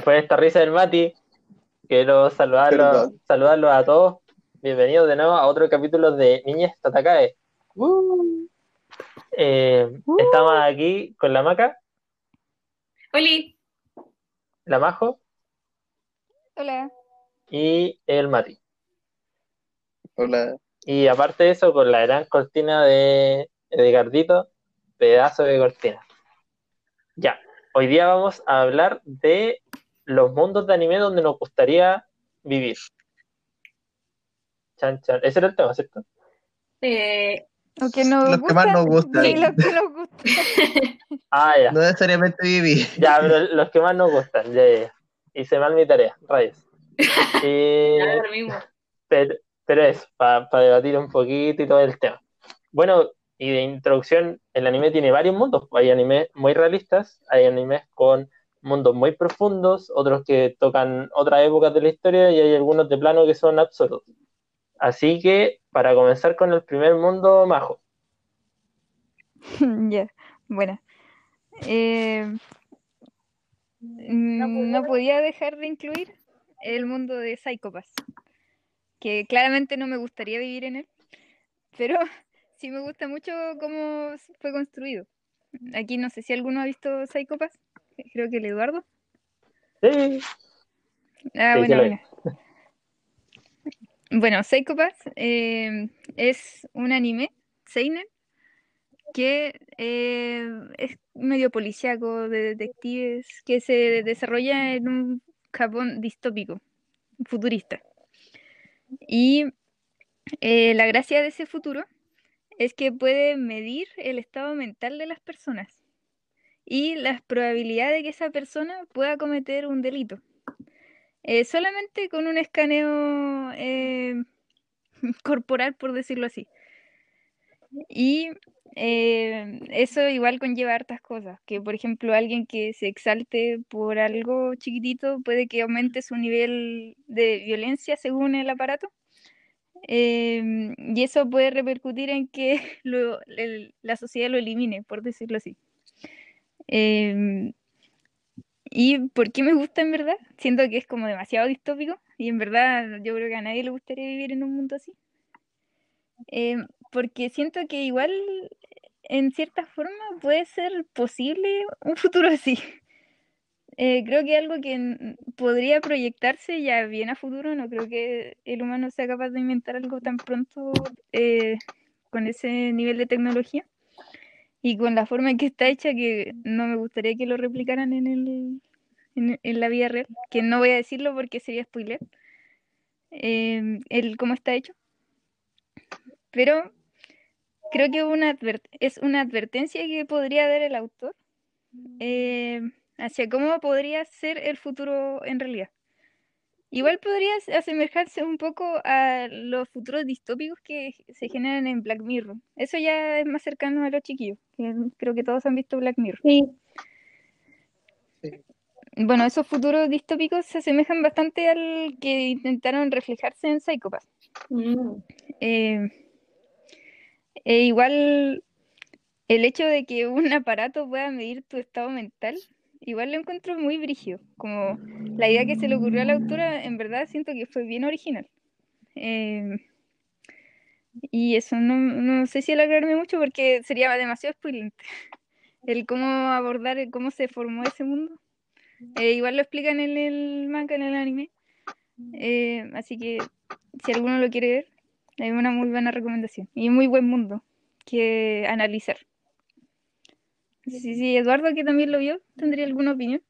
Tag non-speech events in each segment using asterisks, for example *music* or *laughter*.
Después de esta risa del Mati, quiero saludarlo, Perdón. saludarlos a todos. Bienvenidos de nuevo a otro capítulo de Niñez Tatakae. Eh, Estamos aquí con la Maca, Oli, la Majo Hola. y el Mati. Hola. Y aparte de eso, con la gran cortina de Edgardito, pedazo de cortina. Ya, hoy día vamos a hablar de los mundos de anime donde nos gustaría vivir. Chan, chan. Ese era el tema, ¿cierto? eh, Lo que nos Los que más nos gustan. Sí, los que nos *laughs* gustan. Ah, ya. No necesariamente vivir. Ya, pero los que más nos gustan, ya, ya. Hice mal mi tarea, rayos. Y- *laughs* ya lo mismo. pero, pero eso, para debatir un poquito y todo el tema. Bueno, y de introducción, el anime tiene varios mundos. Hay animes muy realistas, hay animes con mundos muy profundos, otros que tocan otras épocas de la historia y hay algunos de plano que son absurdos. Así que, para comenzar con el primer mundo, Majo. *laughs* Ya, bueno. Eh, mm, no podía dejar de incluir el mundo de Psychopass, que claramente no me gustaría vivir en él, pero *laughs* sí me gusta mucho cómo fue construido. Aquí no sé si alguno ha visto Psychopass, *laughs* creo que el Eduardo. Sí, Ah, Sí, bueno, bueno. Bueno, Psycho Pass eh, es un anime, seinen, que eh, es medio policíaco de detectives, que se desarrolla en un Japón distópico, futurista. Y eh, la gracia de ese futuro es que puede medir el estado mental de las personas y las probabilidades de que esa persona pueda cometer un delito. Eh, solamente con un escaneo eh, *laughs* corporal, por decirlo así. Y eh, eso igual conlleva hartas cosas, que por ejemplo alguien que se exalte por algo chiquitito puede que aumente su nivel de violencia según el aparato. Eh, y eso puede repercutir en que *laughs* lo- el- la sociedad lo elimine, por decirlo así. Eh, ¿Y por qué me gusta en verdad? Siento que es como demasiado distópico y en verdad yo creo que a nadie le gustaría vivir en un mundo así. Eh, porque siento que igual en cierta forma puede ser posible un futuro así. Eh, creo que algo que podría proyectarse ya bien a futuro, no creo que el humano sea capaz de inventar algo tan pronto eh, con ese nivel de tecnología y con la forma en que está hecha que no me gustaría que lo replicaran en el en, la vida real, que no voy a decirlo porque sería spoiler, eh, el cómo está hecho. Pero creo que es una advertencia que podría dar el autor eh, hacia cómo podría ser el futuro en realidad. Igual podría asemejarse un poco a los futuros distópicos que se generan en Black Mirror. Eso ya es más cercano a los chiquillos. que Creo que todos han visto Black Mirror. Sí. Bueno, esos futuros distópicos se asemejan bastante al que intentaron reflejarse en Psycho Pass. Mm. Eh, e igual el hecho de que un aparato pueda medir tu estado mental, igual lo encuentro muy brígido. Como la idea que se le ocurrió a la autora, en verdad siento que fue bien original. Eh, y eso, no, no sé si alargarme mucho porque sería demasiado spoilante. *laughs* El cómo abordar, cómo se formó ese mundo. Eh, igual lo explican en el manga, en el anime. Eh, así que si alguno lo quiere ver, es una muy buena recomendación y muy buen mundo que analizar. Sí, sí, Eduardo, que también lo vio, ¿tendría alguna opinión?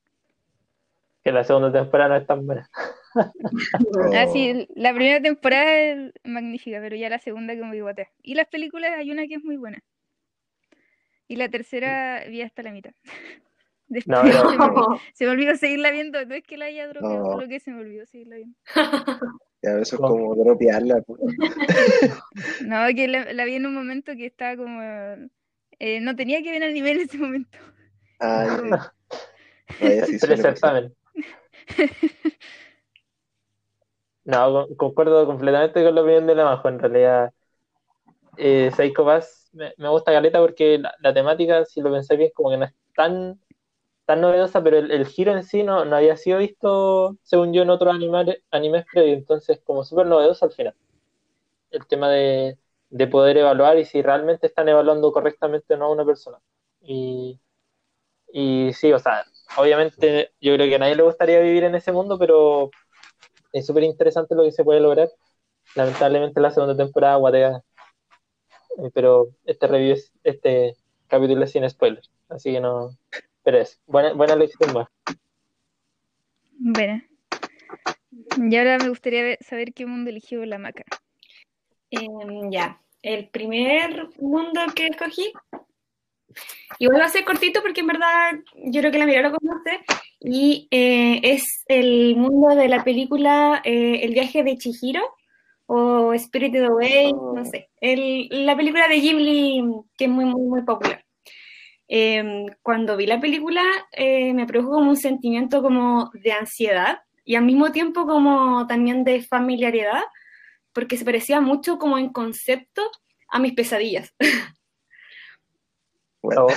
que la segunda temporada no es tan buena. *laughs* Ah, sí, la primera temporada es magnífica, pero ya la segunda que me guatea. Y las películas hay una que es muy buena. Y la tercera vi hasta la mitad. *laughs* Después No, pero- se, me olvidó, se me olvidó seguirla viendo, no es que la haya dropeado, No. solo que se me olvidó seguirla viendo. *laughs* Ya, eso es como dropearla. pues. No, que la, la vi en un momento que estaba como... eh, no tenía que ver anime en ese momento. Ay, Como- vaya, sí, suele Tres pasar. examen. No, con- concuerdo completamente con la opinión de la Majo. En realidad, eh, Psycho Pass me, me gusta Caleta porque la, la temática, si lo pensáis bien, como que no es tan, tan novedosa, pero el, el giro en sí no, no había sido visto, según yo, en otros anima- animes previos, entonces como súper novedoso al final. El tema de, de poder evaluar y si realmente están evaluando correctamente o no a una persona. Y, y sí, o sea, obviamente yo creo que a nadie le gustaría vivir en ese mundo, pero es súper interesante lo que se puede lograr. Lamentablemente la segunda temporada guatea, eh, pero este review es, este capítulo es sin spoilers, así que no, pero es buena, buena lección más. Bueno. Y ahora me gustaría saber qué mundo eligió la maca. Em, ya, el primer mundo que escogí, igual va a ser cortito porque en verdad yo creo que la Mira lo conoce, y eh, es el mundo de la película eh, El viaje de Chihiro o Spirited Away, no sé, el- la película de Ghibli que es muy, muy, muy popular. Em, cuando vi la película eh, me produjo como un sentimiento como de ansiedad y al mismo tiempo como también de familiaridad porque se parecía mucho como en concepto a mis pesadillas. *laughs* Bueno,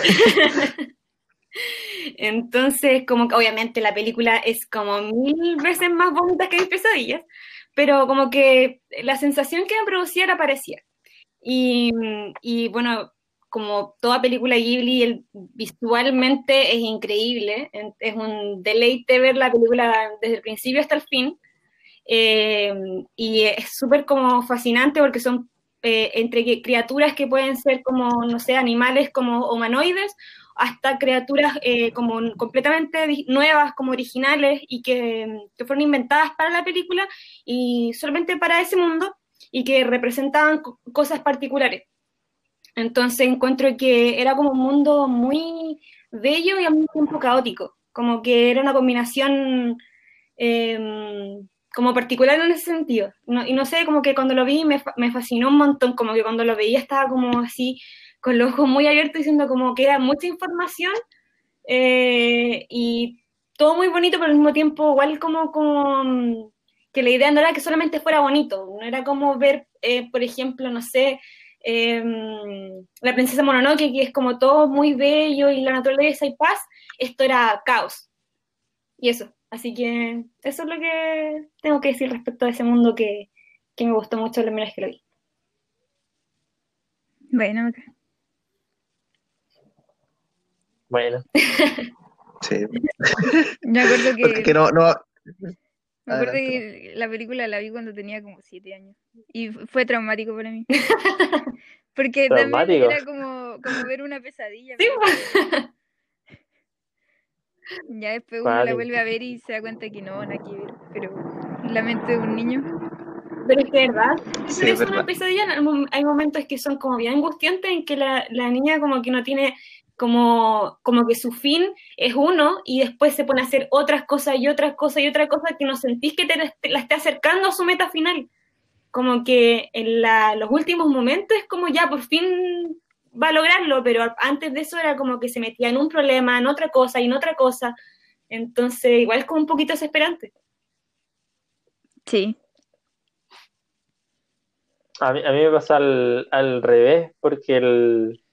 Entonces, como que obviamente la película es como mil veces más bonita que mis pesadillas, pero como que la sensación que me producía era parecida. Y, y bueno, como toda película Ghibli, el- visualmente es increíble, es un deleite ver la película desde el principio hasta el fin. Eh, y es súper como fascinante porque son eh, entre criaturas que pueden ser como, no sé, animales como humanoides, hasta criaturas eh, como completamente nuevas, como originales y que, que fueron inventadas para la película y solamente para ese mundo y que representaban co- cosas particulares. Entonces encuentro que era como un mundo muy bello y al mismo tiempo caótico, como que era una combinación eh, como particular en ese sentido. Y no sé, como que cuando lo vi me, me fascinó un montón, como que cuando lo veía estaba como así, con los ojos muy abiertos, diciendo como que era mucha información eh, y todo muy bonito, pero al mismo tiempo igual como, como que la idea no era que solamente fuera bonito, no era como ver, eh, por ejemplo, no sé, eh, la princesa Mononoke, que es como todo muy bello y la naturaleza y paz, esto era caos. Y eso, así que eso es lo que tengo que decir respecto a ese mundo que, que me gustó mucho la primera vez que lo vi. Bueno, Maca. bueno, sí. *laughs* me acuerdo Porque que, que no, no, me acuerdo adelante. que la película la vi cuando tenía como siete años. Y fu- fue traumático para mí. *laughs* Porque también era como, como ver una pesadilla. Sí, pero- Ya después uno la vuelve a ver y se da cuenta que no, nada que ver. Pero la mente de un niño. Pero es que, ¿verdad? Sí, Pero es es una pesadilla. Hay mom- Hay momentos que son como bien angustiantes en que la, la niña como que no tiene como, como que su fin es uno y después se pone a hacer otras cosas y otras cosas y otras cosas que no sentís que te la esté acercando a su meta final. Como que en la- los últimos momentos es como ya por fin va a lograrlo, pero antes de eso era como que se metía en un problema, en otra cosa y en otra cosa. Entonces igual es como un poquito desesperante. Sí. a mí, a mí me pasa al, al revés, porque el,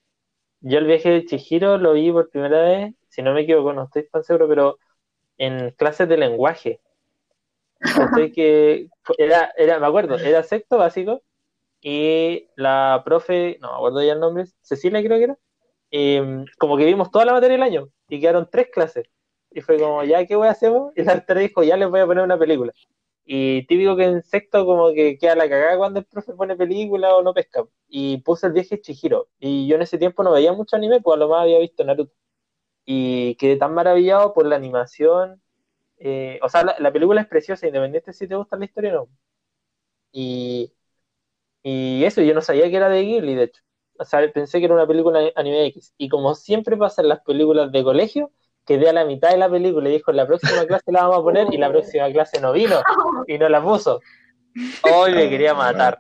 yo el viaje de Chihiro lo vi por primera vez, si no me equivoco, no estoy tan seguro, pero en clases de lenguaje. *laughs* ¿Cachai? que era, era, me acuerdo, era sexto básico y la profe, no me acuerdo ya el nombre, Cecilia creo que era, eh, como que vimos toda la materia del año y quedaron tres clases. Y fue como, ya, ¿qué voy a hacer? *laughs* Y la doctora dijo, ya les voy a poner una película. Y típico que en sexto como que queda la cagada cuando el profe pone película o no pesca. Y puse el viaje Chihiro. Y yo en ese tiempo no veía mucho anime, pues a lo más había visto Naruto. Y quedé tan maravillado por la animación. eh, o sea, la, la película es preciosa, independiente si te gusta la historia o no. Y, y eso, yo no sabía que era de Ghibli, de hecho. O sea, pensé que era una película anime X. Y como siempre pasa en las películas de colegio, quedé a la mitad de la película y dijo, la próxima clase la vamos a poner, y la próxima clase no vino, y no la puso. Hoy me quería matar.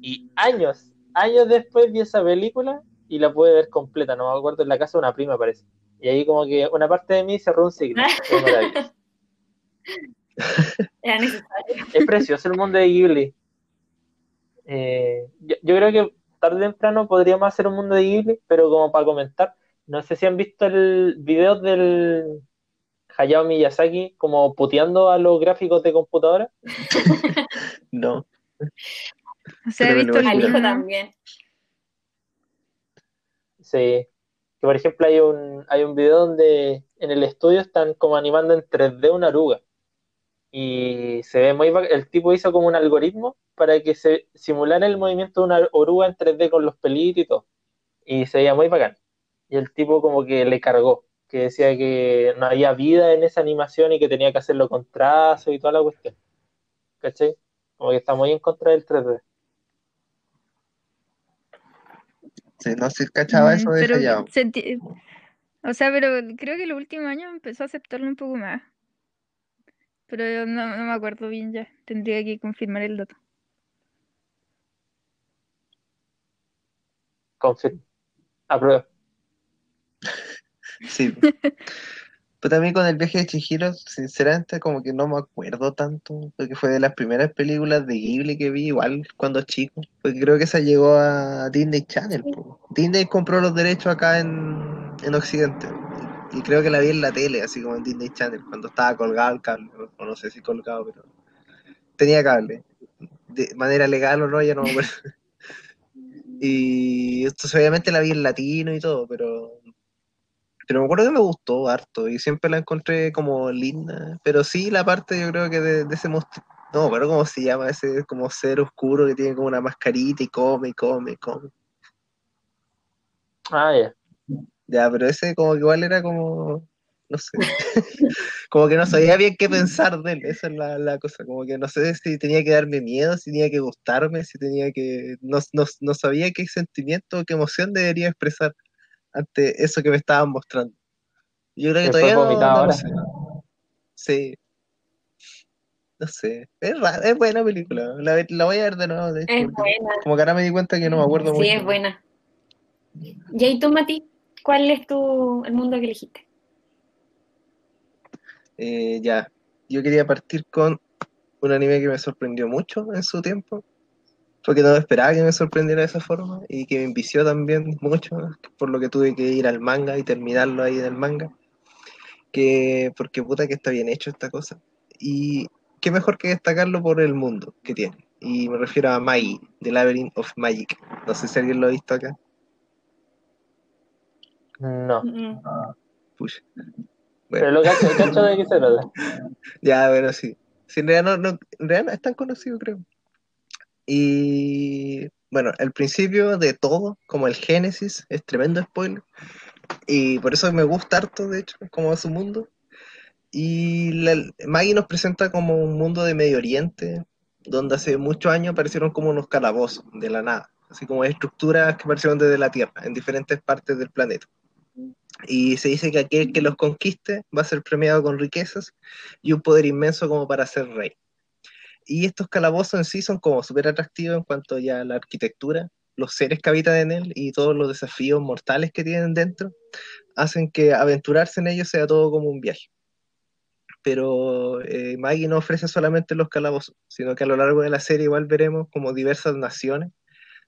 Y años, años después vi esa película y la pude ver completa, no me acuerdo, en la casa de una prima parece. Y ahí como que una parte de mí cerró un ciclo. *laughs* Era necesario. Es precioso el mundo de Ghibli. Eh, yo, yo creo que tarde o temprano podríamos hacer un mundo de Ghibli, pero como para comentar, no sé si han visto el video del, Hayao Miyazaki como puteando a los gráficos de computadora? *laughs* No. Me lo visto Al hijo también. Sí. Que por ejemplo hay un, hay un video donde en el estudio están como animando en 3D una oruga. Y se ve muy el tipo hizo como un algoritmo para que se simulara el movimiento de una oruga en 3D con los pelitos y todo. Y se veía muy bacán. Y el tipo como que le cargó, que decía que no había vida en esa animación y que tenía que hacerlo con trazo y toda la cuestión. ¿Cachai? Como que está muy en contra del 3D. Sí, no sé, cachaba Mm, eso de pero se O sea, pero creo que los últimos años empezó a aceptarlo un poco más. Pero no, no me acuerdo bien ya. Tendría que confirmar el dato. Confirmo. Apruebo. Sí. *laughs* Pero también con el viaje de Chihiro, sinceramente, como que no me acuerdo tanto, porque fue de las primeras películas de Ghibli que vi, igual cuando chico, porque creo que esa llegó a Disney Channel. po. Disney compró los derechos acá en, en Occidente, y creo que la vi en la tele, así como en Disney Channel, cuando estaba colgado el cable, o no sé si colgado, pero tenía cable. De manera legal o no, ya no me acuerdo. *laughs* Y esto obviamente la vi en latino y todo, pero pero me acuerdo que me gustó harto y siempre la encontré como linda. Pero sí, la parte yo creo que de, de ese monstruo, no, pero cómo se llama ese como ser oscuro que tiene como una mascarita y come, y come, y come. Ah, ya. Ya, pero ese como que igual era como, no sé, *laughs* como que no sabía bien qué pensar de él, esa es la, la cosa, como que no sé si tenía que darme miedo, si tenía que gustarme, si tenía que, no, no, no sabía qué sentimiento, qué emoción debería expresar ante eso que me estaban mostrando. Yo creo que Después todavía no, ahora. sé. Sí. No sé. Es, buena película. La, la voy a ver de nuevo, de hecho, Es buena. como que ahora me di cuenta que no me acuerdo mucho. Sí, es buena. Y ahí tú, Mati, ¿cuál es tu, el mundo que elegiste? Eh, ya. Yo quería partir con un anime que me sorprendió mucho en su tiempo. Porque no esperaba que me sorprendiera de esa forma y que me envició también mucho, por lo que tuve que ir al manga y terminarlo ahí en el manga. Que, porque puta que está bien hecho esta cosa. Y qué mejor que destacarlo por el mundo que tiene. Y me refiero a Magi, The Labyrinth of Magic. No sé si alguien lo ha visto acá. No. Mm, Pucha. Pero Bueno, lo cacho, cacho de qué se trata. ya, bueno, sí. Sí, en realidad no, no- en realidad no es tan conocido, creo. Y bueno, el principio de todo, como el Génesis, es tremendo spoiler. Y por eso me gusta harto, de hecho, como su mundo. Y la, Maggie nos presenta como un mundo de Medio Oriente, donde hace muchos años aparecieron como unos calabozos de la nada, así como estructuras que aparecieron desde la Tierra, en diferentes partes del planeta. Y se dice que aquel que los conquiste va a ser premiado con riquezas y un poder inmenso como para ser rey. Y estos calabozos en sí son como súper atractivos en cuanto ya a la arquitectura, los seres que habitan en él y todos los desafíos mortales que tienen dentro, hacen que aventurarse en ellos sea todo como un viaje. Pero eh, Maggie no ofrece solamente los calabozos, sino que a lo largo de la serie igual veremos como diversas naciones,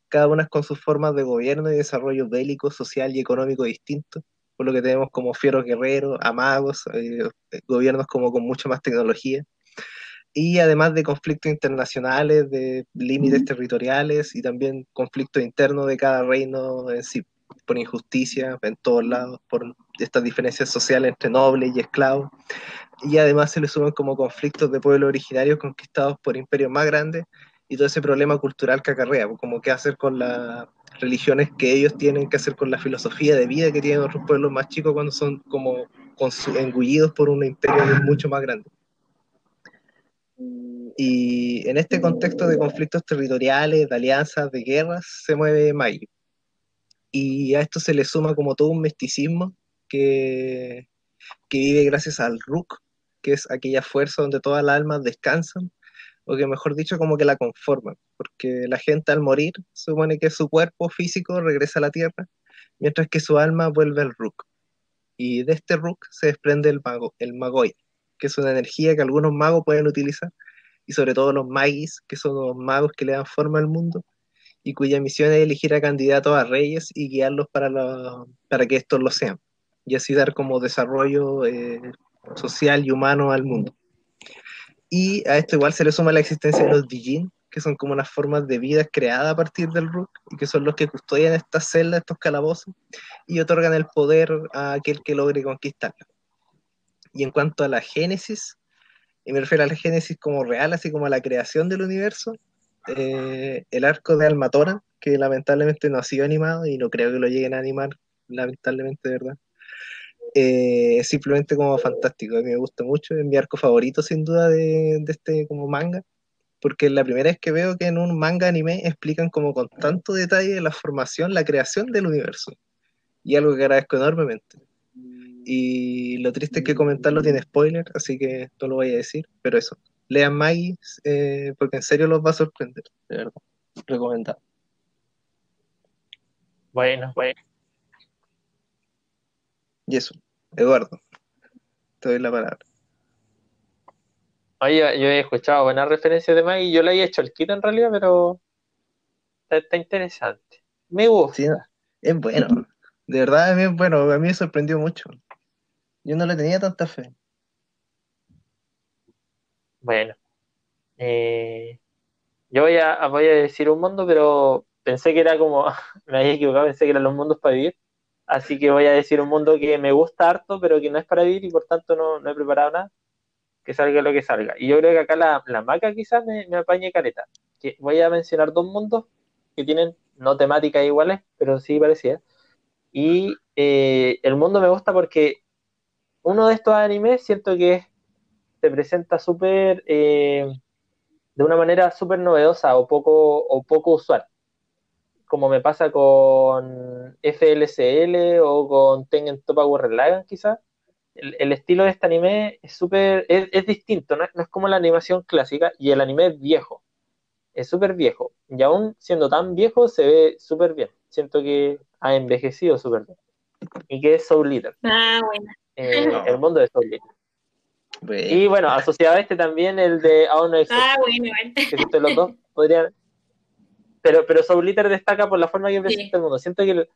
cada una con sus formas de gobierno y desarrollo bélico, social y económico distintos, por lo que tenemos como fieros guerreros, amagos, eh, gobiernos como con mucha más tecnología. Y además de conflictos internacionales, de límites territoriales y también conflictos internos de cada reino en sí, por injusticia en todos lados, por estas diferencias sociales entre nobles y esclavos. Y además se le suman como conflictos de pueblos originarios conquistados por imperios más grandes y todo ese problema cultural que acarrea, como qué hacer con las religiones que ellos tienen, qué hacer con la filosofía de vida que tienen otros pueblos más chicos cuando son como engullidos por un imperio mucho más grande. Y en este contexto de conflictos territoriales, de alianzas, de guerras, se mueve Maggie. Y a esto se le suma como todo un misticismo que, que vive gracias al Rook, que es aquella fuerza donde todas las almas descansan, o que mejor dicho como que la conforman, porque la gente al morir supone que su cuerpo físico regresa a la tierra, mientras que su alma vuelve al Rook. Y de este Rook se desprende el, mago, el Magoy, que es una energía que algunos magos pueden utilizar, y sobre todo los magis, que son los magos que le dan forma al mundo, y cuya misión es elegir a candidatos a reyes y guiarlos para, la, para que estos lo sean, y así dar como desarrollo eh, social y humano al mundo. Y a esto igual se le suma la existencia de los Dijin, que son como unas formas de vida creadas a partir del Rook, y que son los que custodian estas celdas, estos calabozos, y otorgan el poder a aquel que logre conquistarla. Y en cuanto a la Génesis, y me refiero a la Génesis como real, así como a la creación del universo, eh, el arco de Almatora, que lamentablemente no ha sido animado y no creo que lo lleguen a animar, lamentablemente, verdad. Eh, simplemente como fantástico, a mí me gusta mucho, es mi arco favorito sin duda de, de este como manga, porque es la primera vez que veo que en un manga anime explican como con tanto detalle la formación, la creación del universo, y algo que agradezco enormemente. Y lo triste es que comentarlo tiene spoiler, así que no lo voy a decir, pero eso, lean Maggie, eh, porque en serio los va a sorprender, de verdad, recomendado. Bueno, bueno. Y eso, Eduardo, te doy la palabra. Oye, yo he escuchado buenas referencias de Maggie, yo le he hecho el kit en realidad, pero está, está interesante. Me gusta. Sí, es bueno, de verdad es bien bueno, a mí me sorprendió mucho. Yo no le tenía tanta fe. Bueno, eh, yo voy a, voy a decir un mundo, pero pensé que era como, *laughs* me había equivocado, pensé que eran los mundos para vivir. Así que voy a decir un mundo que me gusta harto, pero que no es para vivir y por tanto no, no he preparado nada. Que salga lo que salga. Y yo creo que acá la, la maca quizás me, me apañe careta. Que voy a mencionar dos mundos que tienen no temáticas iguales, pero sí parecidas. Y eh, el mundo me gusta porque uno de estos animes siento que se presenta súper eh, de una manera súper novedosa o poco, o poco usual. Como me pasa con FLCL o con Tengen Toppa Gurren Lagann quizás. El, el, estilo de este anime es súper, es, es, distinto, ¿no? no es como la animación clásica y el anime es viejo, es súper viejo. Y aún siendo tan viejo se ve súper bien. Siento que ha envejecido súper bien. Y que es Soul Eater. Ah, bueno. Eh, el mundo de Soul Eater. Bueno. Y bueno, asociado a este también el de Aún no existe. Ah, bueno, bueno. Que los dos podrían. Pero, pero Soul Eater destaca por la forma que presenta sí. el mundo. Siento que,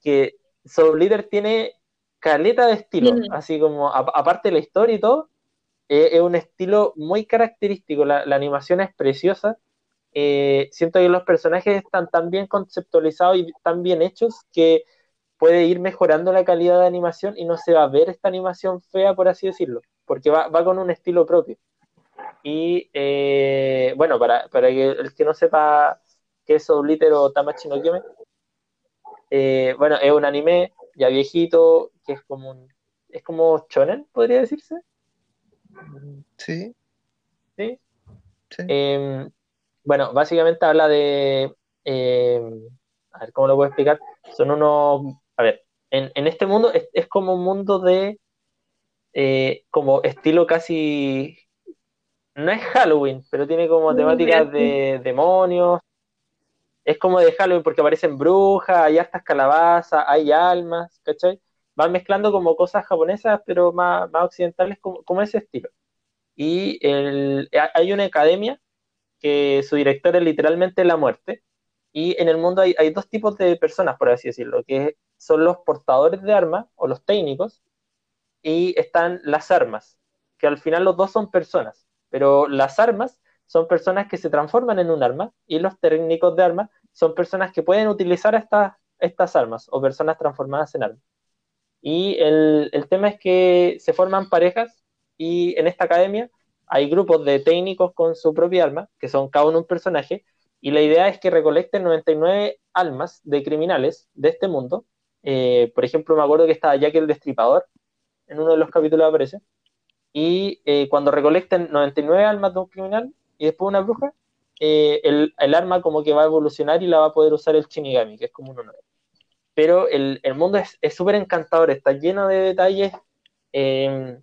que Soul Eater tiene caleta de estilo, mm. así como, a, aparte de la historia y todo, eh, es un estilo muy característico. La, la animación es preciosa. Eh, siento que los personajes están tan bien conceptualizados y tan bien hechos que puede ir mejorando la calidad de animación y no se va a ver esta animación fea, por así decirlo, porque va, va con un estilo propio. Y eh, bueno, para, para que el que no sepa qué es Obliter o Tamachi no Kyome, eh, bueno, es un anime ya viejito, que es como un, es como shonen, podría decirse. Sí. Sí. sí. Eh, bueno, básicamente habla de, eh, a ver, ¿cómo lo puedo explicar? Son unos, a ver, en, en este mundo es, es, como un mundo de, eh, como estilo casi, no es Halloween, pero tiene como temáticas de demonios, es como de Halloween porque aparecen brujas, hay hartas calabazas, hay almas, ¿cachai? Van mezclando como cosas japonesas, pero más, más occidentales, como, como ese estilo. Y el, hay una academia que su director es literalmente la muerte. Y en el mundo hay, hay, dos tipos de personas, por así decirlo, que son los portadores de armas o los técnicos, y están las armas, que al final los dos son personas, pero las armas son personas que se transforman en un arma y los técnicos de armas son personas que pueden utilizar estas, estas armas o personas transformadas en armas. Y el, el tema es que se forman parejas y en esta academia hay grupos de técnicos con su propia alma, que son cada uno un personaje, y la idea es que recolecten 99 almas de criminales de este mundo. Eh, por ejemplo, me acuerdo que estaba Jack el Destripador, en uno de los capítulos aparece, y eh, cuando recolecten 99 almas de un criminal y después una bruja, eh, el, el, arma como que va a evolucionar y la va a poder usar el Shinigami, que es como un honor. Pero el, el mundo es súper encantador, está lleno de detalles. Eh,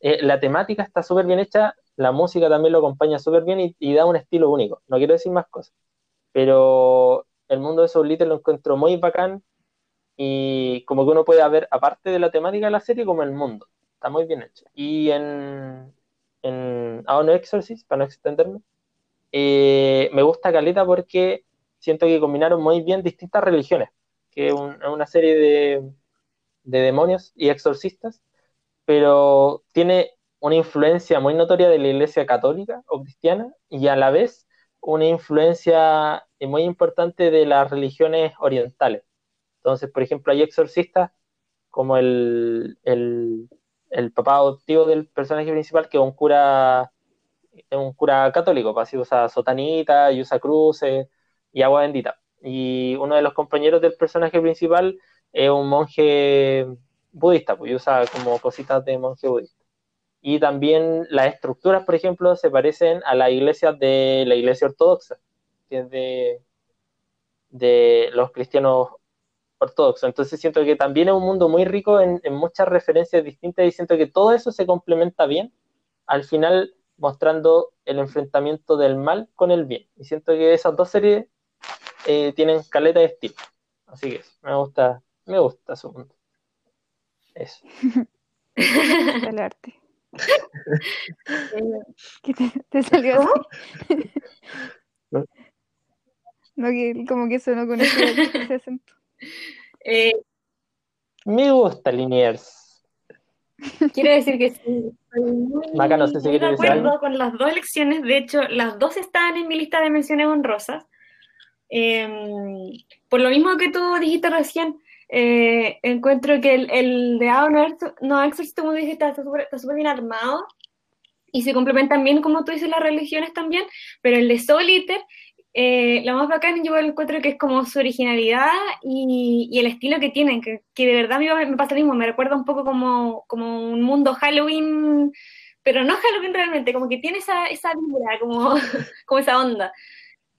eh, la temática está súper bien hecha, la música también lo acompaña súper bien y, y, da un estilo único. No quiero decir más cosas, pero el mundo de Soul Little lo encuentro muy bacán y como que uno puede ver, aparte de la temática de la serie, como el mundo. Está muy bien hecho. Y en, en ah, Exorcist, para no extenderme, eh, me gusta Caleta porque siento que combinaron muy bien distintas religiones, que es un, una serie de, de demonios y exorcistas pero tiene una influencia muy notoria de la Iglesia católica o cristiana y a la vez una influencia muy importante de las religiones orientales. Entonces, por ejemplo, hay exorcistas como el, el papá adoptivo del personaje principal, que es un cura, es un cura católico, pues así usa sotanita y usa cruces y agua bendita. Y uno de los compañeros del personaje principal es un monje budista, pues usa como cositas de monje budista. Y también las estructuras, por ejemplo, se parecen a las iglesias de la iglesia ortodoxa, que es de, de los cristianos ortodoxos. Entonces siento que también es un mundo muy rico en, en, muchas referencias distintas y siento que todo eso se complementa bien, al final mostrando el enfrentamiento del mal con el bien. Y siento que esas dos series eh, tienen caleta de estilo. Así que me gusta, me gusta su mundo. Eso. *laughs* El arte. *laughs* ¿Qué te, te salió así? ¿No? *laughs* No, que como que sonó con ese, ese acento. Eh, Me gusta Liniers. quiero decir que sí. Muy, Maca, no sé si de acuerdo algo. con las dos elecciones. De hecho, las dos están en mi lista de menciones honrosas. Eh, por lo mismo que tú dijiste recién, eh, encuentro que el, el de Ao no, Exorcist, como dijiste, está súper bien armado y se complementan bien, como tú dices, las religiones también, pero el de Soul Eater, eh, lo más bacán yo encuentro que es como su originalidad y, y el estilo que tienen, que, que de verdad a mí me, pasa lo mismo, me recuerda un poco como, como un mundo Halloween, pero no Halloween realmente, como que tiene esa, esa vibra, como, *laughs* como esa onda.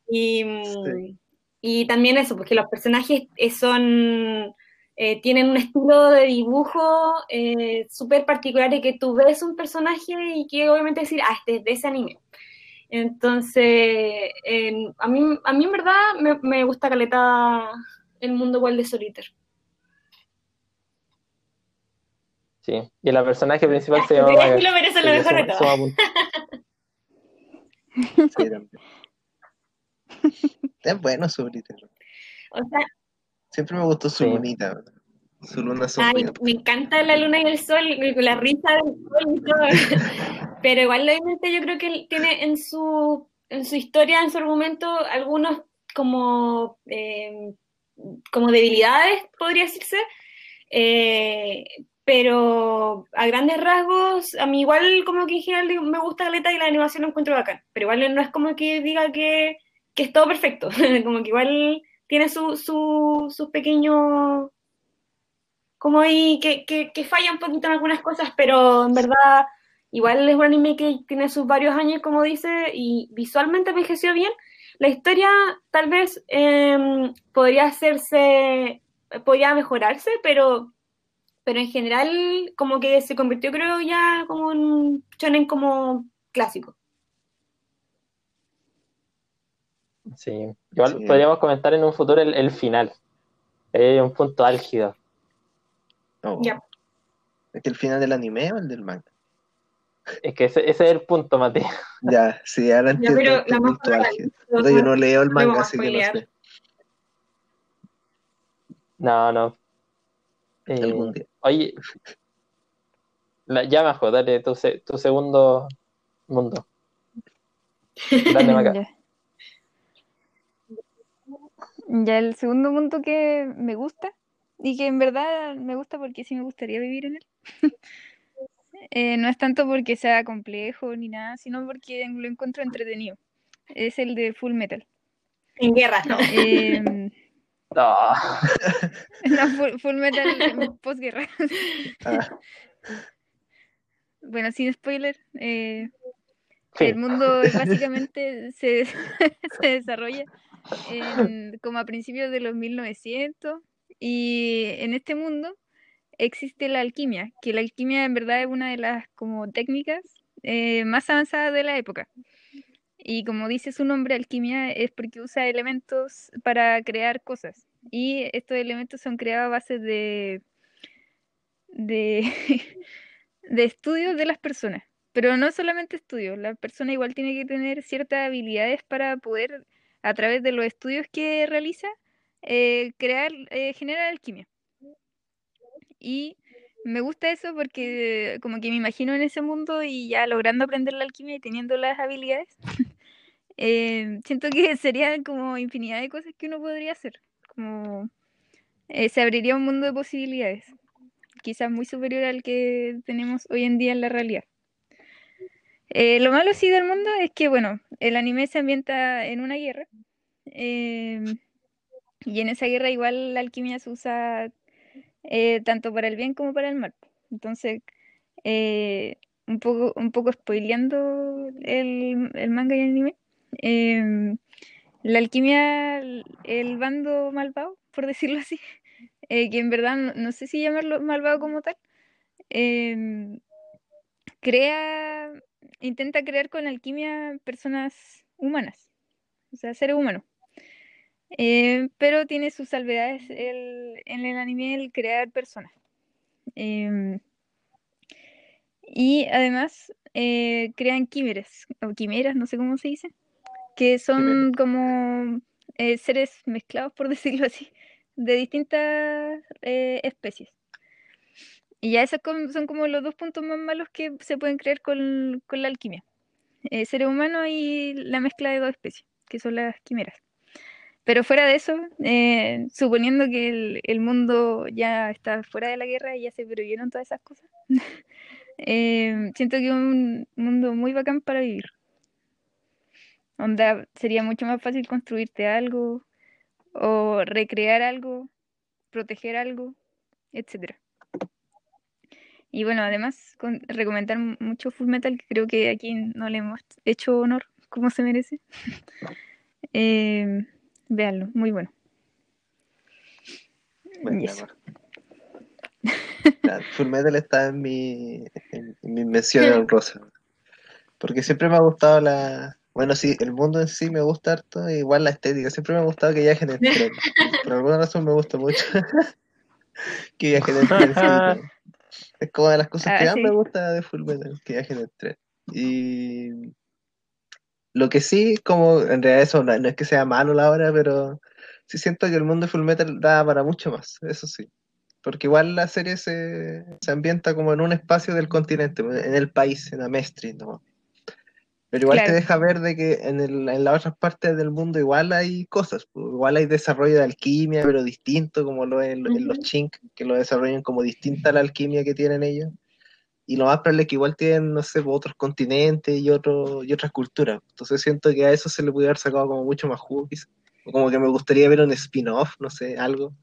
Y, Sí. y también eso, porque los personajes eh, son, eh, tienen un estilo de dibujo eh, súper particular y que tú ves un personaje y que obviamente decir, ah, este es de ese anime. Entonces, eh, a, mí, a mí en verdad me, me gusta caleta el mundo igual de Solitaire. Sí. Y la personaje principal se *laughs* llama a Maga. decirlo, pero eso es lo Así que mejor de todo. *laughs* Sí, también. Es bueno su. O sea, Siempre me gustó su Sí. lunita. Su luna Ay, me encanta la luna y el sol, la risa del sol y todo. *laughs* Pero igual, obviamente, yo creo que él tiene en su, en su historia, en su argumento, algunos como, eh, como debilidades, podría decirse. Eh, pero a grandes rasgos, a mí igual como que en general me gusta Galeta y la animación lo encuentro bacán. Pero igual no es como que diga que, que es todo perfecto. *laughs* como que igual tiene su, su, sus pequeños como ahí que, que, que falla un poquito en algunas cosas, pero en verdad igual es un anime que tiene sus varios años, como dice, y visualmente envejeció bien. La historia tal vez eh, podría hacerse, podría mejorarse, pero, pero en general como que se convirtió creo ya como en un shonen como clásico. Sí. Igual Sí. podríamos comentar en un futuro el, el final. Es un punto álgido. No. Ya. ¿Es que el final del anime o el del manga? Es que ese, ese es el punto, Mateo. *laughs* Ya, sí, ahora Ya, entiendo pero este la Yo no leo el manga, así que no sé. No, no. Eh, Algún día. oye, la, ya Majo, dale tu, se- tu segundo mundo. *laughs* Dale, Maca. Ya. Ya el segundo punto que me gusta y que en verdad me gusta porque sí me gustaría vivir en él. *laughs* eh, no es tanto porque sea complejo ni nada, sino porque lo encuentro entretenido. Es el de Full Metal. En guerra, ¿no? Eh, *laughs* No. *laughs* no, full, Full Metal en posguerra. Ah, Bueno, sin spoiler, eh, el mundo básicamente se, se desarrolla en- como a principios de los 1900 y en este mundo existe la alquimia, que la alquimia en verdad es una de las como técnicas eh, más avanzadas de la época. Y como dice su nombre, alquimia es porque usa elementos para crear cosas. Y estos elementos son creados a base de, de, *laughs* de estudios de las personas. Pero no solamente estudios, la persona igual tiene que tener ciertas habilidades para poder, a través de los estudios que realiza, eh, crear, eh, generar alquimia. Y me gusta eso porque como que me imagino en ese mundo y ya logrando aprender la alquimia y teniendo las habilidades, *laughs* eh, siento que *laughs* sería como infinidad de cosas que uno podría hacer. Como eh, se abriría un mundo de posibilidades, quizás muy superior al que tenemos hoy en día en la realidad. Lo malo sí del mundo es que, bueno, el anime se ambienta en una guerra. Y en esa guerra igual la alquimia se usa eh, tanto para el bien como para el mal. Entonces, eh, un poco, un poco spoileando el, manga y el anime, em, la alquimia, el, bando malvado, por decirlo así, *laughs* eh, que en verdad no, no sé si llamarlo malvado como tal, em, crea, intenta crear con la alquimia personas humanas, o sea, seres humanos. Eh, pero tiene sus salvedades el- en el anime el crear personas. Em, y además eh, crean quimeras, o quimeras, no sé cómo se dice, que son como eh, seres mezclados, por *laughs* decirlo así, de distintas especies. Y ya esos son como los dos puntos más malos que se pueden crear con, con la alquimia. Seres humanos y la mezcla de dos especies, que son las quimeras. Pero fuera de eso, eh, suponiendo que el, mundo ya está fuera de la guerra y ya se prohibieron todas esas cosas, *laughs* eh, siento que es un mundo muy bacán para vivir. Onda, sería mucho más fácil construirte algo o recrear algo, proteger algo, etcétera. Y bueno, además, con- recomendar mucho Full Metal, que creo que aquí no le hemos hecho honor como se merece. *laughs* Eh, véanlo, muy bueno. Y eso. Full Metal está en mi, en, en mi mención honrosa. Porque siempre me ha gustado la. Bueno, sí, el mundo en sí me gusta harto, igual la estética. Siempre me ha gustado que viajen en tren. *laughs* Por alguna razón me gusta mucho *laughs* que viajen en tren. sí. *laughs* Es como de las cosas Ah, que más sí. me gusta de Full Metal, que viajen en tren. Y lo que sí, como en realidad eso no, no es que sea malo la hora, pero sí siento que el mundo de Full Metal da para mucho más, eso sí. Porque igual la serie se, se ambienta como en un espacio del continente, en el país, en Amestri, ¿no? Pero igual Claro. te deja ver de que en, el- en las otras partes del mundo igual hay cosas, igual hay desarrollo de alquimia, pero distinto, como lo es en, en los chink, que lo desarrollan como distinta a la alquimia que tienen ellos. Y lo más probable es que igual tienen, no sé, pues, otros continentes y, otro, y otras culturas. Entonces siento que a eso se le puede haber sacado como mucho más jugo, quizás. Como que me gustaría ver un spin-off, no sé, algo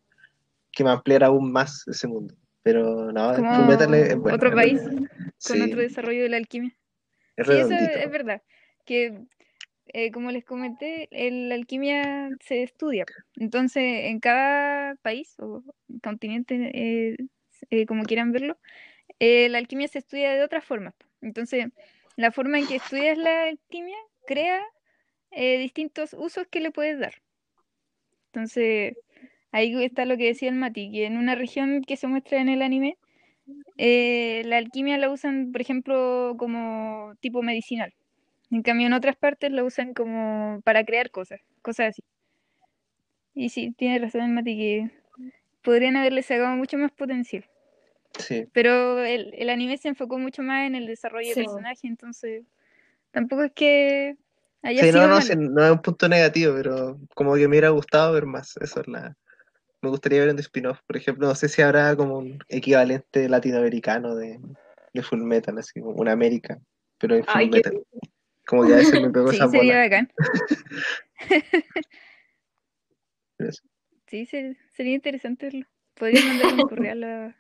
que me ampliara aún más ese mundo. Pero no, Fullmetal es, bueno. otro es país con Sí, otro desarrollo de la alquimia. es Sí, eso es verdad. Que, eh, como les comenté, el- la alquimia se estudia. Entonces, en cada país o continente, eh, eh, como quieran verlo, eh, la alquimia se estudia de otra forma. Entonces, la forma en que estudias la alquimia crea eh, distintos usos que le puedes dar. Entonces, ahí está lo que decía el Mati, que en una región que se muestra en el anime, eh, la alquimia la usan, por ejemplo, como tipo medicinal. En cambio, en otras partes la usan como para crear cosas, cosas así. Y sí, tiene razón el Mati que podrían haberle sacado mucho más potencial. Sí. Pero el, el anime se enfocó mucho más en el desarrollo de Sí. personaje, entonces tampoco es que haya Sí, sido no, no, sí, no es un punto negativo, pero como que me hubiera gustado ver más. Eso es la. Me gustaría ver un spin-off, por ejemplo, no sé si habrá como un equivalente latinoamericano de, de Full Metal, así como una América, pero en Full Ay, qué Metal. Como que a veces me pegó Sí, esa sería bola. bacán. *laughs* Sí, se- sería interesante verlo. Podría mandarle un *laughs* correo a la.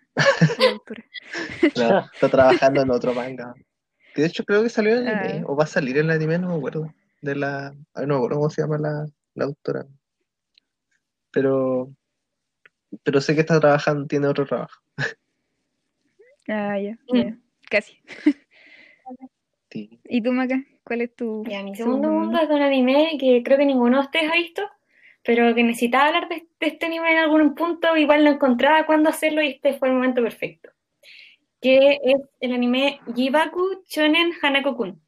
No, *laughs* está trabajando en otro manga. Que de hecho creo que salió en anime, Ah. o va a salir en el anime, no me acuerdo. De la. Ay, no me acuerdo cómo se llama la, la autora. Pero. Pero sé que está trabajando, tiene otro trabajo. Ah, ya, Mm. ya, casi. Sí. ¿Y tú, Maca? ¿Cuál es tu Ya, mi segundo mundo es de un anime que creo que ninguno de ustedes ha visto, pero que necesitaba hablar de, este anime en algún punto, igual no encontraba cuándo hacerlo y este fue el momento perfecto. Que es el anime Jibaku Shonen Hanako-kun.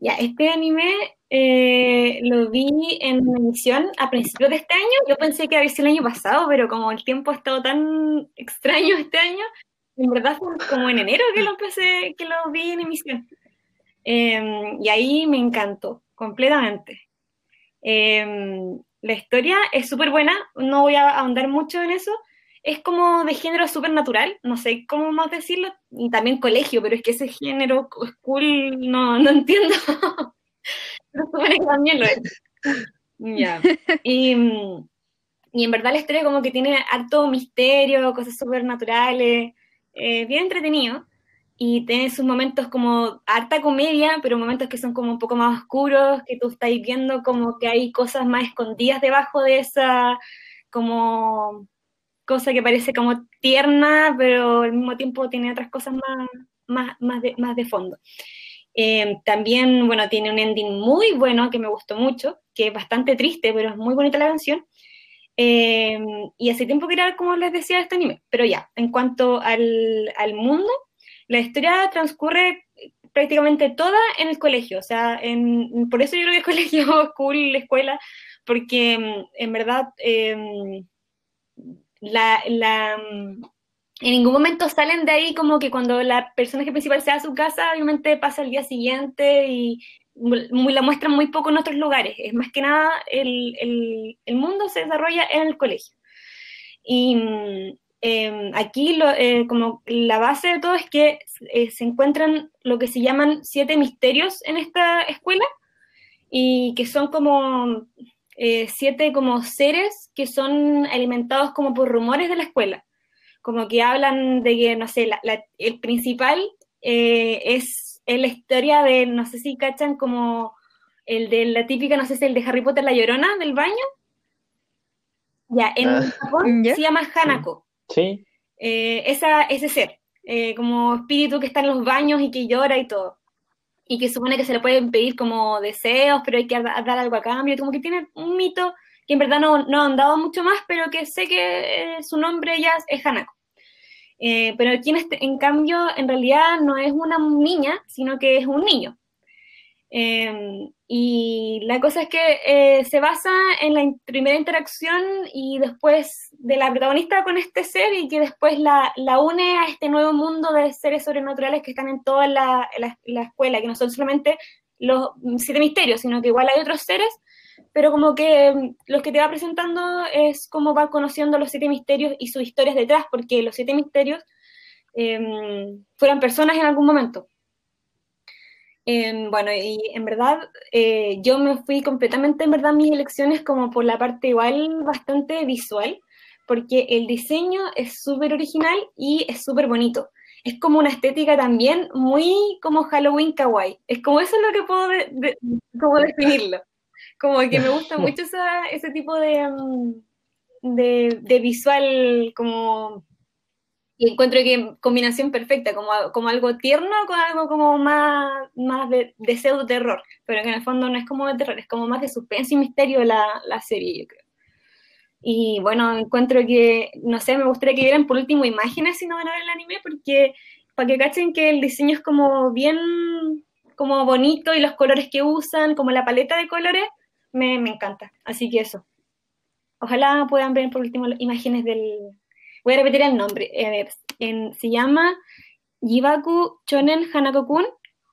Ya, este anime eh, lo vi en emisión a principios de este año. Yo pensé que había sido el año pasado, pero como el tiempo ha estado tan *laughs* extraño este año, en verdad fue como en enero que lo empecé, que lo vi en emisión. Em, y ahí me encantó, completamente. Em, la historia es súper buena, no voy a ahondar mucho en eso. Es como de género supernatural, no sé cómo más decirlo, y también colegio, pero es que ese género school no, no entiendo. *laughs* pero supone que también lo es. Ya. Y, en verdad la historia como que tiene harto misterio, cosas supernaturales, eh, bien entretenido y tiene sus momentos como harta comedia, pero momentos que son como un poco más oscuros, que tú estás viendo como que hay cosas más escondidas debajo de esa como cosa que parece como tierna, pero al mismo tiempo tiene otras cosas más, más, más, de, más de fondo. Eh, también, bueno, tiene un ending muy bueno que me gustó mucho, que es bastante triste, pero es muy bonita la canción. Eh, y hace tiempo que era, como les decía, este anime. Pero ya, en cuanto al, al mundo, la historia transcurre prácticamente toda en el colegio, o sea, en, por eso yo creo que *laughs* colegio, school, escuela, porque mm, en verdad em, la, la, mm, en ningún momento salen de ahí como que cuando la personaje principal sea a su casa, obviamente pasa el día siguiente y la muestran muy poco en otros lugares. Es más que nada el, el, el mundo se desarrolla en el colegio. Y, Em, aquí lo, eh, como la base de todo es que eh, se encuentran lo que se llaman siete misterios en esta escuela y que son como eh, siete como seres que son alimentados como por rumores de la escuela, como que hablan de que, no sé, el principal es, la historia de, no sé si cachan como el de la típica, no sé si el de Harry Potter, la llorona del baño. Ya, en ah. Japón *laughs* se llama Hanako. Sí. Eh, esa, ese ser, eh, como espíritu que está en los baños y que llora y todo. Y que supone que se le pueden pedir como deseos, pero hay que dar algo a cambio. Como que tiene un mito que en verdad no, no han dado mucho más, pero que sé que eh, su nombre ya es Hanako. pero aquí en, este, en cambio, en realidad no es una niña, sino que es un niño. Em, y la cosa es que eh, se basa en la primera interacción y después de la protagonista con este ser y que después la, la une a este nuevo mundo de seres sobrenaturales que están en toda la, la, escuela, que no son solamente los siete misterios, sino que igual hay otros seres, pero como que em, los que te va presentando es como va conociendo los siete misterios y sus historias detrás, porque los siete misterios eh, fueron personas en algún momento. Em, bueno, y en verdad eh, yo me fui completamente, en verdad, mis elecciones como por la parte igual bastante visual, porque el diseño es súper original y es súper bonito. Es como una estética también muy como Halloween kawaii. Es como eso es lo que puedo como definirlo. Como que me gusta *laughs* mucho ese tipo de, mm, de, de visual como y encuentro que combinación perfecta, como, como algo tierno con algo como más, más de, de pseudo terror, pero que en el fondo no es como de terror, es como más de suspense y misterio la, la serie, yo creo. Y bueno, encuentro que, no sé, me gustaría que vieran por último imágenes si no van a ver el anime, porque para que cachen que el diseño es como bien, como bonito y los colores que usan, como la paleta de colores, me, me encanta. Así que eso. Ojalá puedan ver por último imágenes del, Voy a repetir el nombre. en, se llama Jibaku Chonen Hanako-kun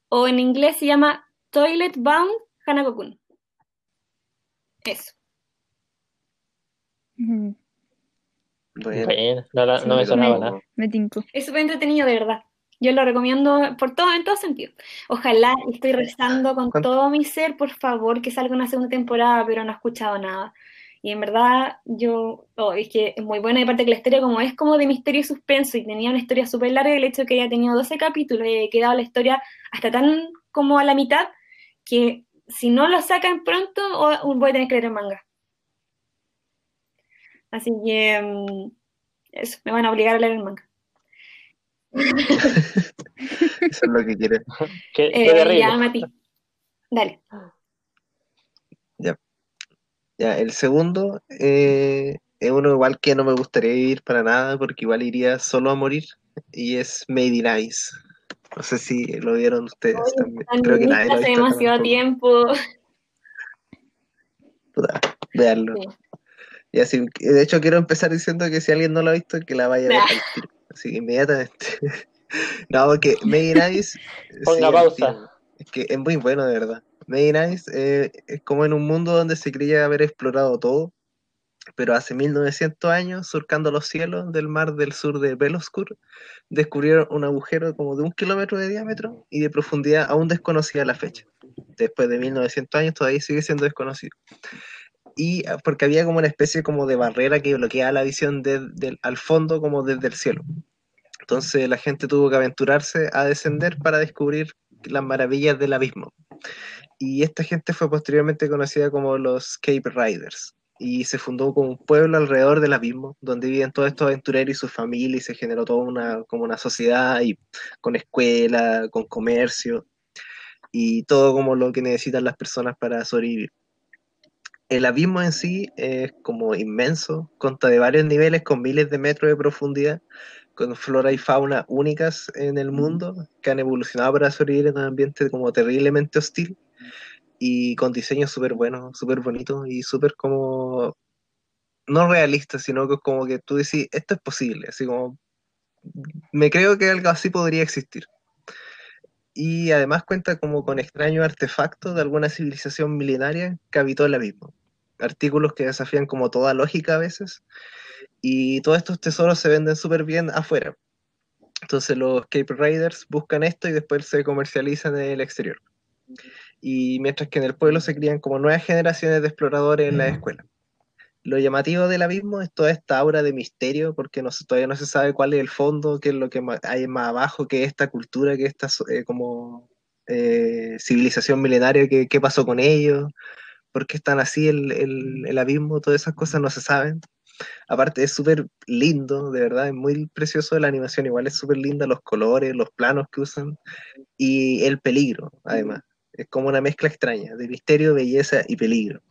o en inglés se llama Toilet Bound Hanako-kun. Eso. Bueno, no, me sonaba nada. Me tinco. Es súper entretenido, de verdad. Yo lo recomiendo por todo, en todo sentido. Ojalá, estoy rezando con todo mi ser, por favor, que salga una segunda temporada, pero no he escuchado nada. Y en verdad, yo, oh, es que es muy buena, y aparte que la historia como es como de misterio y suspenso, y tenía una historia súper larga, el hecho de que haya tenido 12 capítulos y haya quedado la historia hasta tan como a la mitad, que si no lo sacan pronto, voy a tener que leer el manga. Así que, mm, eso, me van a obligar a leer el manga. *laughs* eso es lo que quiere. ¿Qué, eh, ya, Mati. Dale. Ya el segundo eh, es uno igual que no me gustaría vivir para nada porque igual iría solo a morir y es Made in Ice. No sé si lo vieron ustedes también. Creo que nadie lo ha visto demasiado tiempo. Puta, veanlo. Sí. Y así, de hecho quiero empezar diciendo que si alguien no lo ha visto, que la vaya a ver Nah. al tiro. Así que inmediatamente. *laughs* no, porque Made in Abyss, Ponga sí, pausa. Es que es muy bueno, de verdad. Made in eh, es como en un mundo donde se creía haber explorado todo, pero hace 1900 años, surcando los cielos del mar del sur de Beloskur, descubrieron un agujero como de un kilómetro de diámetro y de profundidad aún desconocida a la fecha. Después de 1900 años todavía sigue siendo desconocido. Y ah, porque había como una especie como de barrera que bloqueaba la visión de- al fondo como desde el cielo. Entonces la gente tuvo que aventurarse a descender para descubrir las maravillas del abismo. Y esta gente fue posteriormente conocida como los Cape Riders. Y se fundó como un pueblo alrededor del abismo, donde vivían todos estos aventureros y sus familias, y se generó toda una, como una sociedad y, con escuela, con comercio, y todo como lo que necesitan las personas para sobrevivir. El abismo en sí es como inmenso, consta de varios niveles con miles de metros de profundidad, con flora y fauna únicas en el mundo, que han evolucionado para sobrevivir en un ambiente como terriblemente hostil y con diseños súper buenos, súper bonitos y súper como, no realistas, sino que como que tú decís, esto es posible, así como, me creo que algo así podría existir. Y además cuenta como con extraños artefactos de alguna civilización milenaria que habitó el abismo. Artículos que desafían como toda lógica a veces. Y todos estos tesoros se venden súper bien afuera. Entonces los Cape Raiders buscan esto y después se comercializan en el exterior. Y mientras que en el pueblo se crían como nuevas generaciones de exploradores en la escuela. Lo llamativo del abismo es toda esta aura de misterio, porque no todavía no se sabe cuál es el fondo, qué es lo que hay más abajo, qué es esta cultura, qué es esta eh, como eh, civilización milenaria, qué, qué pasó con ellos, por qué están así el, el- el abismo, todas esas cosas no se saben. Aparte es súper lindo, de verdad, es muy precioso la animación, igual es súper linda los colores, los planos que usan y el peligro, además. Es como una mezcla extraña de misterio, belleza y peligro.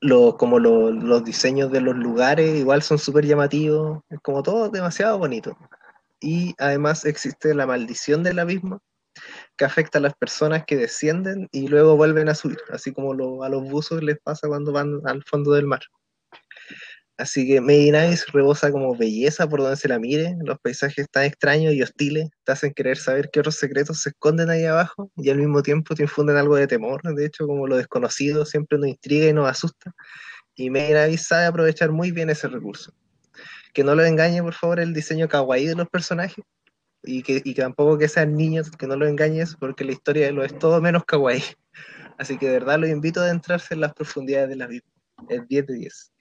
Lo- como lo- los diseños de los lugares igual son súper llamativos, es como todo demasiado bonito. Y además existe la maldición del abismo que afecta a las personas que descienden y luego vuelven a subir, así como a los buzos les pasa cuando van al fondo del mar. Así que Made in Abyss rebosa como belleza por donde se la mire, los paisajes tan extraños y hostiles te hacen querer saber qué otros secretos se esconden ahí abajo y al mismo tiempo te infunden algo de temor, de hecho como lo desconocido siempre nos intriga y nos asusta y Made in Abyss sabe aprovechar muy bien ese recurso. Que no lo engañe por favor el diseño kawaii de los personajes y que, y que tampoco que sean niños, que no lo engañes porque la historia lo es todo menos kawaii. Así que de verdad los invito a adentrarse en las profundidades del abismo. Es 10 de 10.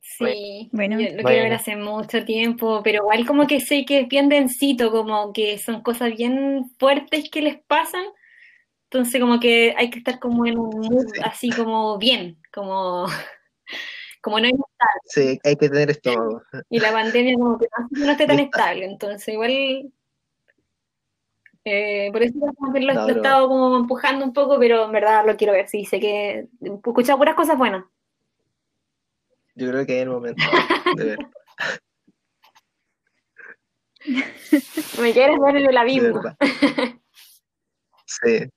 Sí, Bueno. yo lo quiero Bueno. ver hace mucho tiempo, pero igual como que sé que es bien densito, como que son cosas bien fuertes que les pasan, entonces como que hay que estar como en un mood Sí. así como bien, como, *laughs* como no Sí, hay que tener estómago. y la pandemia como que no, no esté tan *laughs* estable, entonces igual eh, por eso lo, No, he estado como empujando un poco, pero en verdad lo quiero ver, sí, sé que he escuchado puras cosas buenas. Yo creo que es el momento de ver. *laughs* Me quieres ver en el De abismo. *laughs* Sí.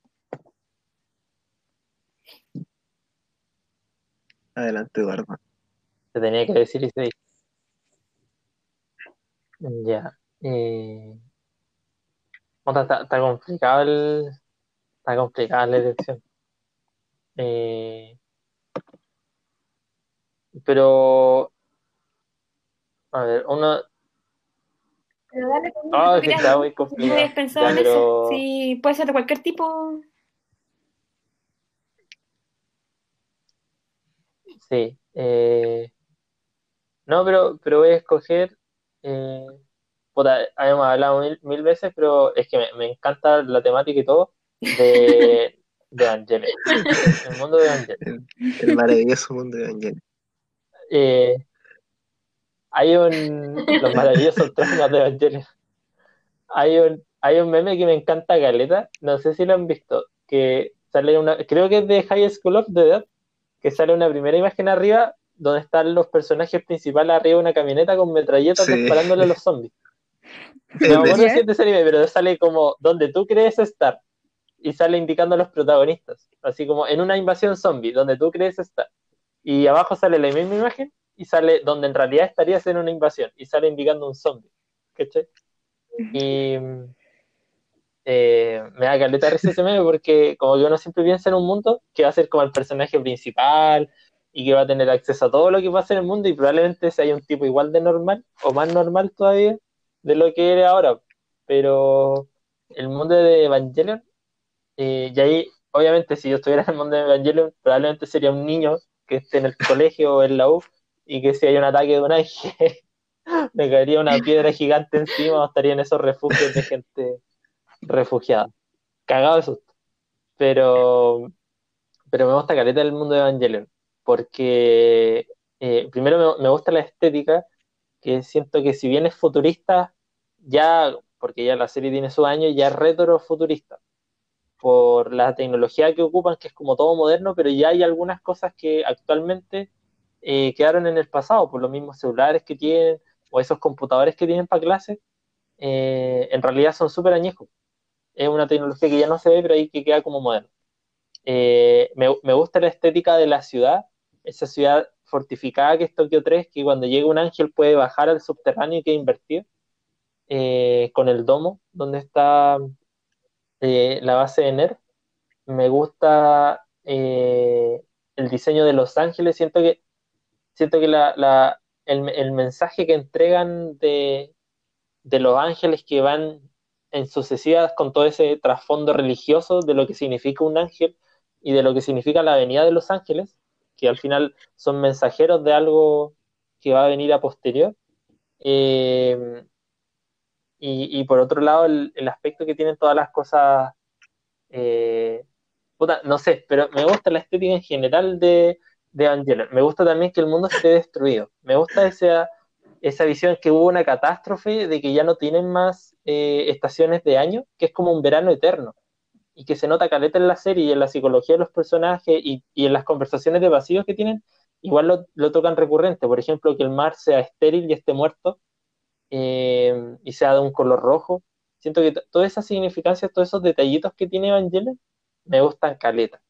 Adelante, Eduardo. Se tenía que decir y. Ya. Eh... Está, está complicado el. Está complicada la elección. Eh... Pero. A ver, uno. Pero dale con Ah, que que está muy ¿No complicado. pensado Ya, en pero- eso? Sí, puede ser de cualquier tipo. Sí. eh, No, pero, pero voy a escoger. Eh... Puta, habíamos hablado mil, mil veces, pero es que me, me encanta la temática y todo de, *laughs* de. El mundo de Evangelion. El maravilloso mundo de Evangelion. Eh, hay un. Los maravillosos traumas de Evangelion. Hay un, hay un meme que me encanta, Galeta. No sé si lo han visto. Que sale una. Creo que es de High School of the Dead. Que sale una primera imagen arriba donde están los personajes principales arriba de una camioneta con metralletas Sí. disparándole a los zombies. No ese anime, pero sale como donde tú crees estar. y sale indicando a los protagonistas, así como en una invasión zombie, donde tú crees estar. Y abajo sale la misma imagen y sale donde en realidad estarías en una invasión y sale indicando un zombie. ¿Cachai? Y eh, me da caleta risa ese meme porque como que uno siempre piensa en un mundo que va a ser como el personaje principal y que va a tener acceso a todo lo que pasa en el mundo y probablemente si hay un tipo igual de normal o más normal todavía de lo que eres ahora. Pero el mundo de Evangelion, eh, y ahí obviamente si yo estuviera en el mundo de Evangelion probablemente sería un niño que esté en el colegio o en la U y que si hay un ataque de un ángel *laughs* me caería una piedra gigante encima o estaría en esos refugios de gente refugiada. Cagado de susto. Pero, pero me gusta caleta el mundo de Evangelion, porque eh, primero me, gusta la estética, que siento que si bien es futurista, ya, porque ya la serie tiene su año, ya es retro futurista, por la tecnología que ocupan, que es como todo moderno, pero ya hay algunas cosas que actualmente eh, quedaron en el pasado, por los mismos celulares que tienen, o esos computadores que tienen para clases, eh, en realidad son súper añejos es una tecnología que ya no se ve, pero ahí que queda como moderno. Eh, me, gusta la estética de la ciudad, esa ciudad fortificada que es Tokio 3, que cuando llega un ángel puede bajar al subterráneo y que invertir, eh, con el domo, donde está eh, la base de NER. Me gusta el diseño de Los Ángeles, siento que, siento que el, mensaje que entregan de, de Los Ángeles que van en sucesivas con todo ese trasfondo religioso de lo que significa un ángel y de lo que significa la venida de los ángeles, que al final son mensajeros de algo que va a venir a posterior. Eh, y, por otro lado, el, aspecto que tienen todas las cosas, eh, no sé, pero me gusta la estética en general de, de Evangelion. Me gusta también que el mundo esté destruido. Me gusta esa, esa visión que hubo una catástrofe de que ya no tienen más eh, estaciones de año, que es como un verano eterno, y que se nota caleta en la serie y en la psicología de los personajes y, en las conversaciones de vacíos que tienen, igual lo, tocan recurrente. Por ejemplo, que el mar sea estéril y esté muerto, eh, y sea de un color rojo. Siento que toda esa significancia, todos esos detallitos que tiene Evangelion, me gustan caleta.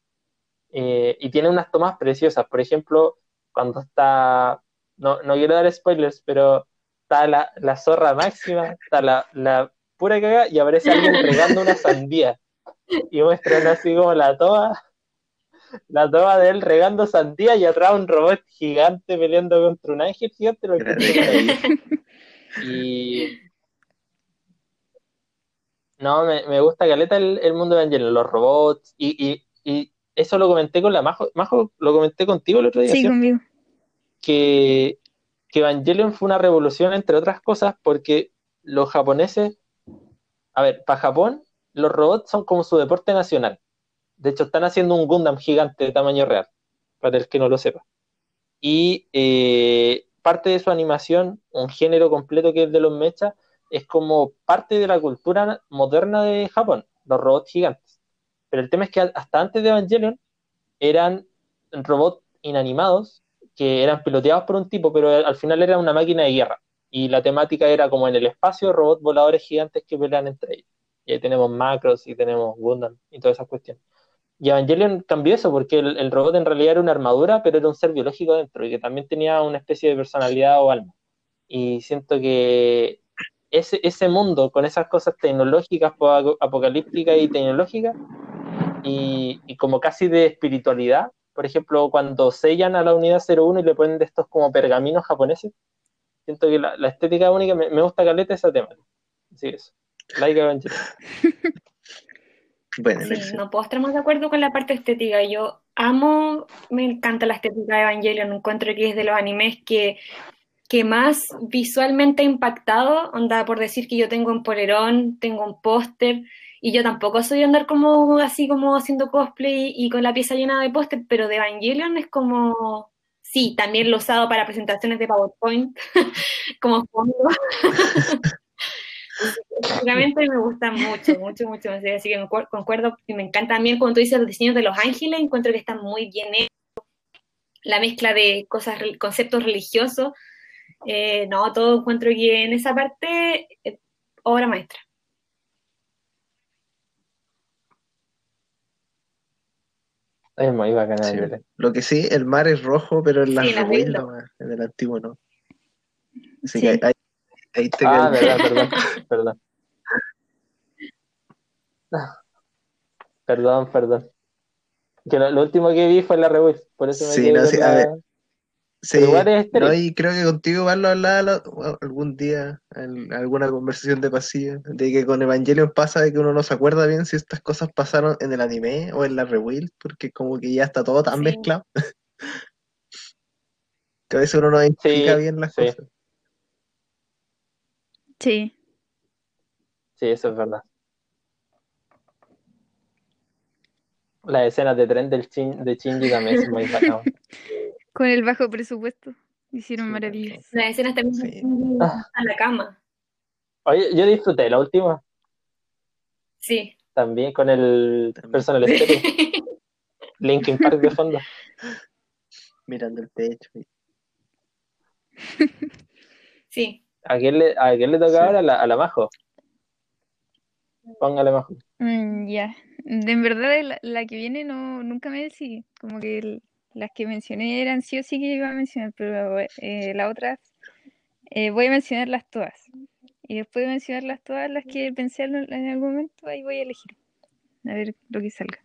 Eh, y tiene unas tomas preciosas. Por ejemplo, cuando está no, no quiero dar spoilers, pero está la, la zorra máxima, está la, la pura caga y aparece alguien *laughs* regando una sandía. *laughs* Y muestran así como la toma, la toma de él regando sandía y atrás un robot gigante peleando contra un ángel gigante. Lo *laughs* y no, me, me gusta Caleta el, el mundo de Angelo, los robots, y, y, y, eso lo comenté con la Majo, Majo, lo comenté contigo el otro día. Sí, conmigo que, Evangelion fue una revolución, entre otras cosas, porque los japoneses, a ver, para Japón, los robots son como su deporte nacional. De hecho, están haciendo un Gundam gigante de tamaño real, para el que no lo sepa. Y eh, parte de su animación, un género completo que es de los mechas, es como parte de la cultura moderna de Japón, los robots gigantes. Pero el tema es que hasta antes de Evangelion eran robots inanimados que eran piloteados por un tipo, pero al final era una máquina de guerra. Y la temática era como en el espacio, robots voladores gigantes que pelean entre ellos. Y ahí tenemos Macros y tenemos Gundam y todas esas cuestiones. Y Evangelion cambió eso porque el, robot en realidad era una armadura, pero era un ser biológico dentro y que también tenía una especie de personalidad o alma. Y siento que ese, ese mundo con esas cosas tecnológicas, apocalípticas y tecnológicas, y, y como casi de espiritualidad, por ejemplo, cuando sellan a la unidad 01 y le ponen de estos como pergaminos japoneses, siento que la, estética única me, gusta caleta esa tema. Así es. *laughs* Bueno, no puedo estar más de acuerdo con la parte estética. Yo amo, me encanta la estética de Evangelion. Encuentro que es de los animes que, que más visualmente ha impactado. Onda, por decir que yo tengo un polerón, tengo un póster y yo tampoco soy andar como así como haciendo cosplay y con la pieza llena de póster, pero de Evangelion es como, sí, también lo he usado para presentaciones de PowerPoint *laughs* como fondo. *laughs* Básicamente me gusta mucho, mucho, mucho. Así que concuerdo y me encanta también cuando tú dices los diseños de los ángeles, encuentro que están muy bien hechos. La mezcla de cosas, conceptos religiosos. Eh, no, todo encuentro que en esa parte, eh, obra maestra. Es muy bacana Sí. Lo que sí, el mar es rojo, pero en la Sí, la en el antiguo no. Sí. Así que ahí- ahí te Ah, verdad, perdón, perdón. Perdón, perdón. Que lo, lo último que vi fue la Rewild, por eso me Sí, no, sí, la- a ver. Sí, no, y creo que contigo igual lo hablaba la- algún día en alguna conversación de pasillo, de que con Evangelion pasa de que uno no se acuerda bien si estas cosas pasaron en el anime o en la Rewild, porque como que ya está todo tan Sí. mezclado. *laughs* que a veces uno no identifica bien las sí. cosas. Sí. Sí, eso es verdad. Las escenas de tren del Shin- de Shinji también son muy bacanas. *laughs* Con el bajo presupuesto hicieron Sí, maravillas. Las escenas también Sí. Ah. a la cama. Oye, yo disfruté la última Sí. también con el También. personal stereo. *laughs* Linkin Park de fondo. Mirando el techo. Sí. ¿A quién le, a quién le toca Sí. ahora? A la, a la Majo. Póngale Majo. Mm, ya. De en verdad, la, la que viene no, nunca me decidí. Como que el- las que mencioné eran sí o sí que iba a mencionar, pero eh, las otras eh, voy a mencionarlas todas. Y después de mencionarlas todas, las que pensé en, en algún momento, ahí voy a elegir. A ver lo que salga.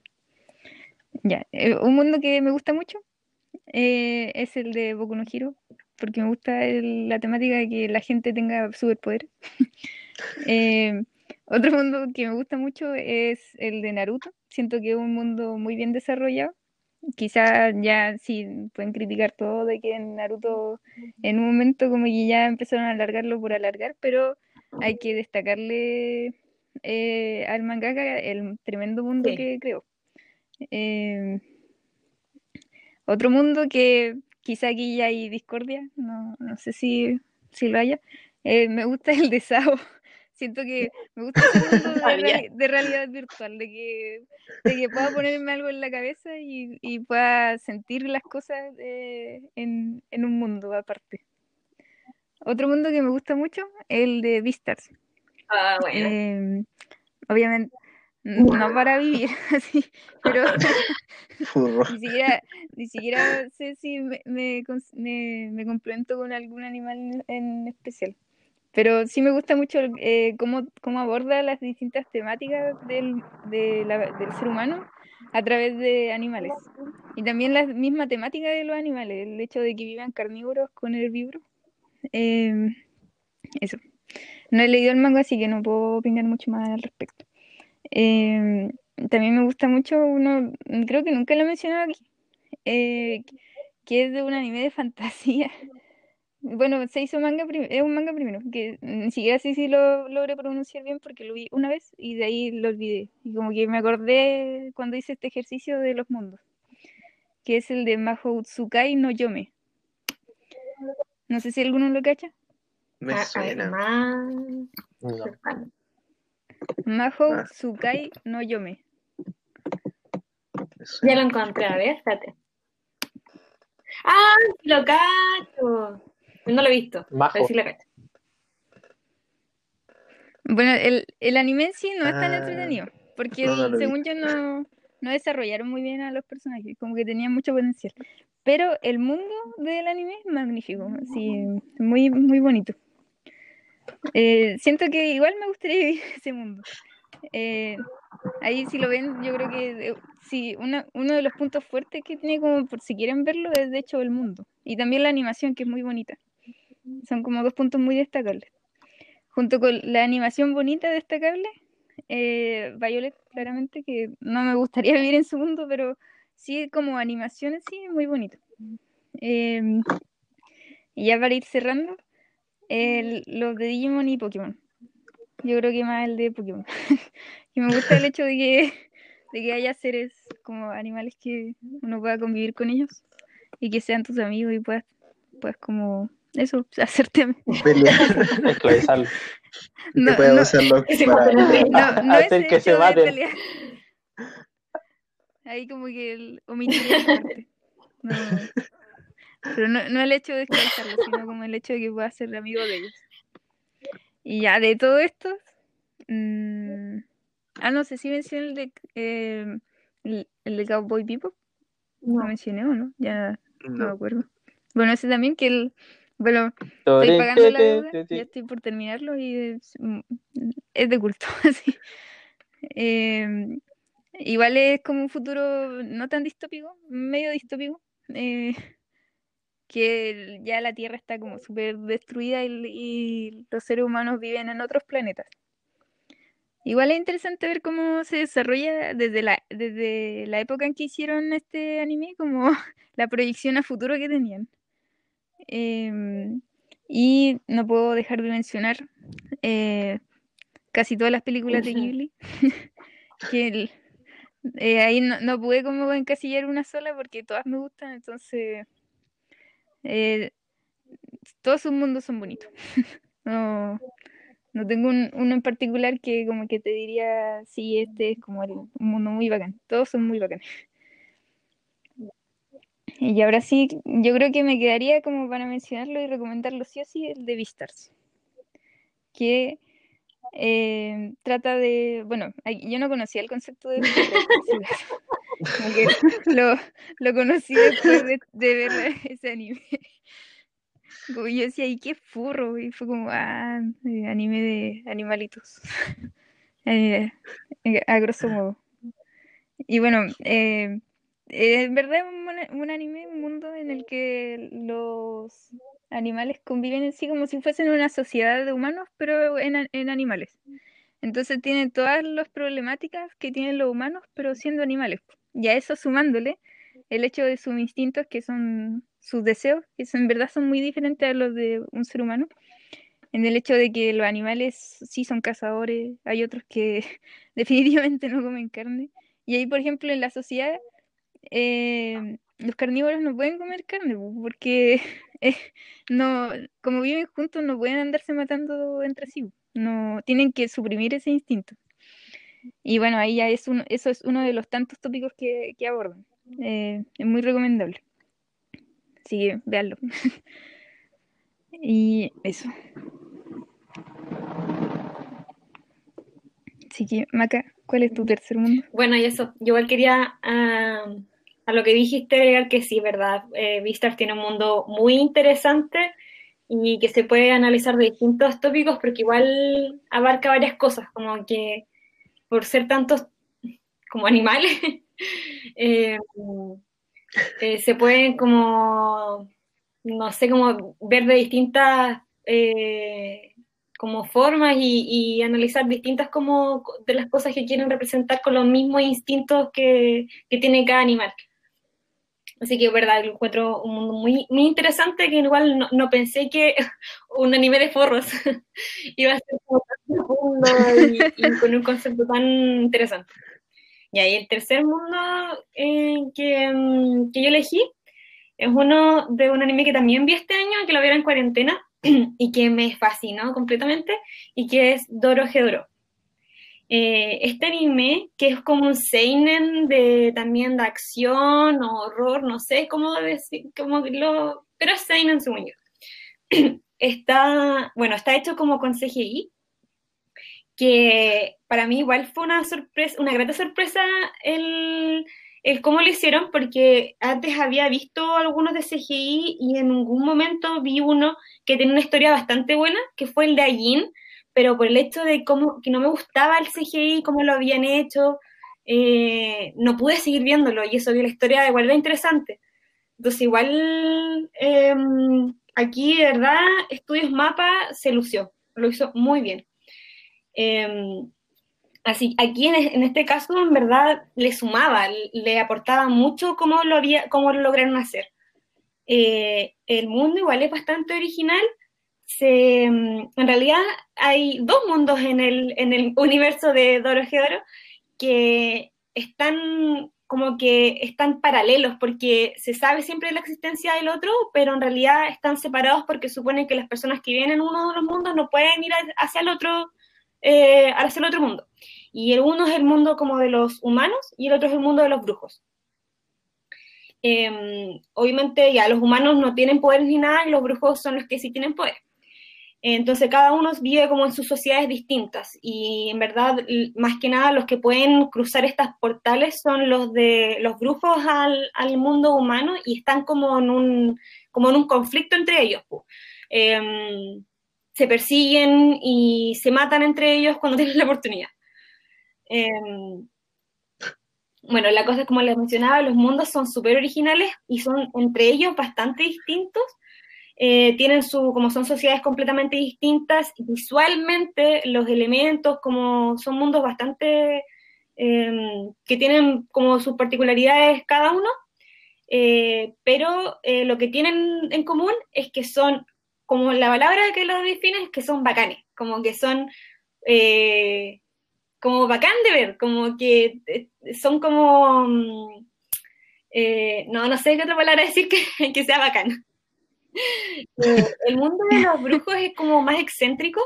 Ya. eh, un mundo que me gusta mucho eh, es el de Boku no Hero, porque me gusta el- la temática de que la gente tenga superpoderes. *laughs* Eh, otro mundo que me gusta mucho es el de Naruto. Siento que es un mundo muy bien desarrollado. Quizás ya sí pueden criticar todo de que en Naruto en un momento como que ya empezaron a alargarlo por alargar, pero hay que destacarle eh, al mangaka el tremendo mundo Sí. que creó. Eh, otro mundo que quizá aquí ya hay discordia, no, no sé si, si lo haya. eh, me gusta el de Sao. *laughs* Siento que me gusta *laughs* mundo de, de realidad virtual, de que, de que pueda ponerme algo en la cabeza y, y pueda sentir las cosas eh, en, en un mundo aparte. Otro mundo que me gusta mucho, el de Beastars. Ah, bueno. Eh, obviamente, no para vivir *laughs* así, pero *laughs* ni siquiera, ni siquiera sé si me, me, me- me complemento con algún animal en, en especial. Pero sí me gusta mucho eh, cómo, cómo aborda las distintas temáticas del, de la- del ser humano a través de animales. Y también la misma temática de los animales, el hecho de que vivan carnívoros con herbívoros. Eh, eso. No he leído el manga, así que no puedo opinar mucho más al respecto. Eh, también me gusta mucho uno, creo que nunca lo he mencionado aquí, eh, que es de un anime de fantasía. *laughs* Bueno, se hizo manga, es un manga primero, que ni siquiera sé si lo logré pronunciar bien porque lo vi una vez y de ahí lo olvidé. Y como que me acordé cuando hice este ejercicio de los mundos, que es el de Mahou Tsukai no Yome. No sé si alguno lo cacha. Me ah, suena. No. Mahou Ah. Tsukai no Yome. me Ya lo encontré, a ver, espérate. ¡Ah! sí Lo cacho. No lo he visto, Majo. sí cacho. Bueno, el, el anime en sí no es tan Ah, entretenido, porque no, no lo vi. según yo no, no desarrollaron muy bien a los personajes, como que tenían mucho potencial. Pero el mundo del anime es magnífico, así, muy, muy bonito. Eh, siento que igual me gustaría vivir ese mundo. Eh, ahí si lo ven, yo creo que eh, sí, una- uno de los puntos fuertes que tiene como si quieren verlo es de hecho el mundo. Y también la animación, que es muy bonita. Son como dos puntos muy destacables. Junto con la animación bonita, destacable, eh, Violet, claramente, que no me gustaría *laughs* vivir en su mundo, pero sí como animación sí, muy bonito. Y ya para ir cerrando, el- los de Digimon y Pokémon. Yo creo que más el de Pokémon. *laughs* que me gusta el hecho de que, de que haya seres como animales que uno pueda convivir con ellos y que sean tus amigos y puedas, puedas como eso, *laughs* hacerte *laughs* Pelear. Esclavizarlo. Y No, no. para-. No, no Hacer es que se pelear. Ahí como que el, omitiría. No. Pero no, no el hecho de esclavizarlos, sino como el hecho de que pueda ser amigo de ellos. Y ya de todo esto, mm, ah, no sé si mencioné el de, eh, el, el de Cowboy Bebop, lo No. mencioné o no, ya no me acuerdo. Bueno, ese también que el, bueno, estoy pagando la deuda, ya estoy por terminarlo y es, mm, es de culto, *laughs* así. Eh, igual es como un futuro no tan distópico, medio distópico, eh, que ya la Tierra está como súper destruida y, y los seres humanos viven en otros planetas. Igual es interesante ver cómo se desarrolla desde la, desde la época en que hicieron este anime, como *laughs* la proyección a futuro que tenían. Em, y no puedo dejar de mencionar eh, casi todas las películas de. Ghibli, *laughs* que el- eh, ahí no, no pude como encasillar una sola porque todas me gustan, entonces eh, todos sus mundos son bonitos. *laughs* No, no tengo un- uno en particular que como que te diría, sí, este es como un mundo muy bacán. Todos son muy bacanes. Y ahora sí, yo creo que me quedaría como para mencionarlo y recomendarlo sí o sí, el de Beastars. Que eh, trata de, bueno, yo no conocía el concepto de *laughs* Como que *laughs* lo, lo conocí después de, de ver *laughs* ese anime. Como yo decía, ¿y qué furro? Y fue como, ah, anime de animalitos. *laughs* Eh, a grosso modo. Y bueno, eh, eh, en verdad es un, un anime, un mundo en el que los animales conviven en sí como si fuesen una sociedad de humanos, pero en, en animales. Entonces tienen todas las problemáticas que tienen los humanos, pero siendo animales. Y a eso sumándole el hecho de sus instintos, que son sus deseos, que son- en verdad son muy diferentes a los de un ser humano. En el hecho de que los animales sí son cazadores, hay otros que *laughs* definitivamente no comen carne. Y ahí, por ejemplo, en la sociedad, eh, los carnívoros no pueden comer carne, porque *laughs* eh, no, como viven juntos, no pueden andarse matando entre sí. No, tienen que suprimir ese instinto. Y bueno, ahí ya es uno, eso es uno de los tantos tópicos que, que abordan. Eh, es muy recomendable. Así que véanlo. *laughs* y eso. Así que, Maca, ¿cuál es tu tercer mundo? Bueno, y eso, yo igual quería ah, a lo que dijiste que sí, ¿verdad? Eh, Beastars tiene un mundo muy interesante y que se puede analizar de distintos tópicos porque igual abarca varias cosas, como que por ser tantos como animales, *laughs* eh, eh, se pueden como, no sé, como ver de distintas eh, como formas y, y analizar distintas como de las cosas que quieren representar con los mismos instintos que, que tiene cada animal. Así que, verdad, encuentro un mundo muy, muy interesante que igual no, no pensé que *laughs* un anime de forros *laughs* iba a ser como tan profundo y, y con un concepto tan interesante. Y ahí el tercer mundo eh, que, mm, que yo elegí es uno de un anime que también vi este año, que lo vi en cuarentena *clears throat* y que me fascinó completamente y que es Doro Hedoro. Eh, este anime, que es como un seinen de también de acción o horror, no sé cómo decir, cómo lo, pero es seinen según yo. *clears throat* Está, bueno, está hecho como con CGI, que para mí igual fue una sorpresa, una grata sorpresa el, el cómo lo hicieron, porque antes había visto algunos de CGI y en algún momento vi uno que tiene una historia bastante buena, que fue el de Ajin, pero por el hecho de cómo, que no me gustaba el CGI, cómo lo habían hecho, eh, no pude seguir viéndolo y eso que la historia igual era interesante. Entonces igual eh, aquí, de verdad, Estudios Mapa se lució, lo hizo muy bien. Eh, así, aquí en, en, este caso, en verdad, le sumaba, le aportaba mucho cómo lo, había, cómo lo lograron hacer. Eh, el mundo igual es bastante original. Se, en realidad hay dos mundos en el, en el *laughs* universo de Doro Gedoro que están como que están paralelos porque se sabe siempre la existencia del otro, pero en realidad están separados porque supone que las personas que viven en uno de los mundos no pueden ir hacia el otro, eh, hacia el otro mundo. Y el uno es el mundo como de los humanos y el otro es el mundo de los brujos. Eh, obviamente ya los humanos no tienen poderes ni nada y los brujos son los que sí tienen poder. Entonces cada uno vive como en sus sociedades distintas y en verdad, más que nada, los que pueden cruzar estas portales son los de los brujos al, al mundo humano y están como en un, como en un conflicto entre ellos. Em, se persiguen y se matan entre ellos cuando *laughs* tienen la oportunidad. Em, bueno, la cosa es como les mencionaba, los mundos son súper originales y son entre ellos bastante distintos. Eh, tienen su, como son sociedades completamente distintas, visualmente los elementos como son mundos bastante eh, que tienen como sus particularidades cada uno, eh, pero eh, lo que tienen en común es que son, como la palabra que los define es que son bacanes, como que son como bacán de ver, como que son como, mm, no, no sé qué otra palabra decir que, *laughs* que sea bacán. Eh, el mundo de los brujos es como más excéntrico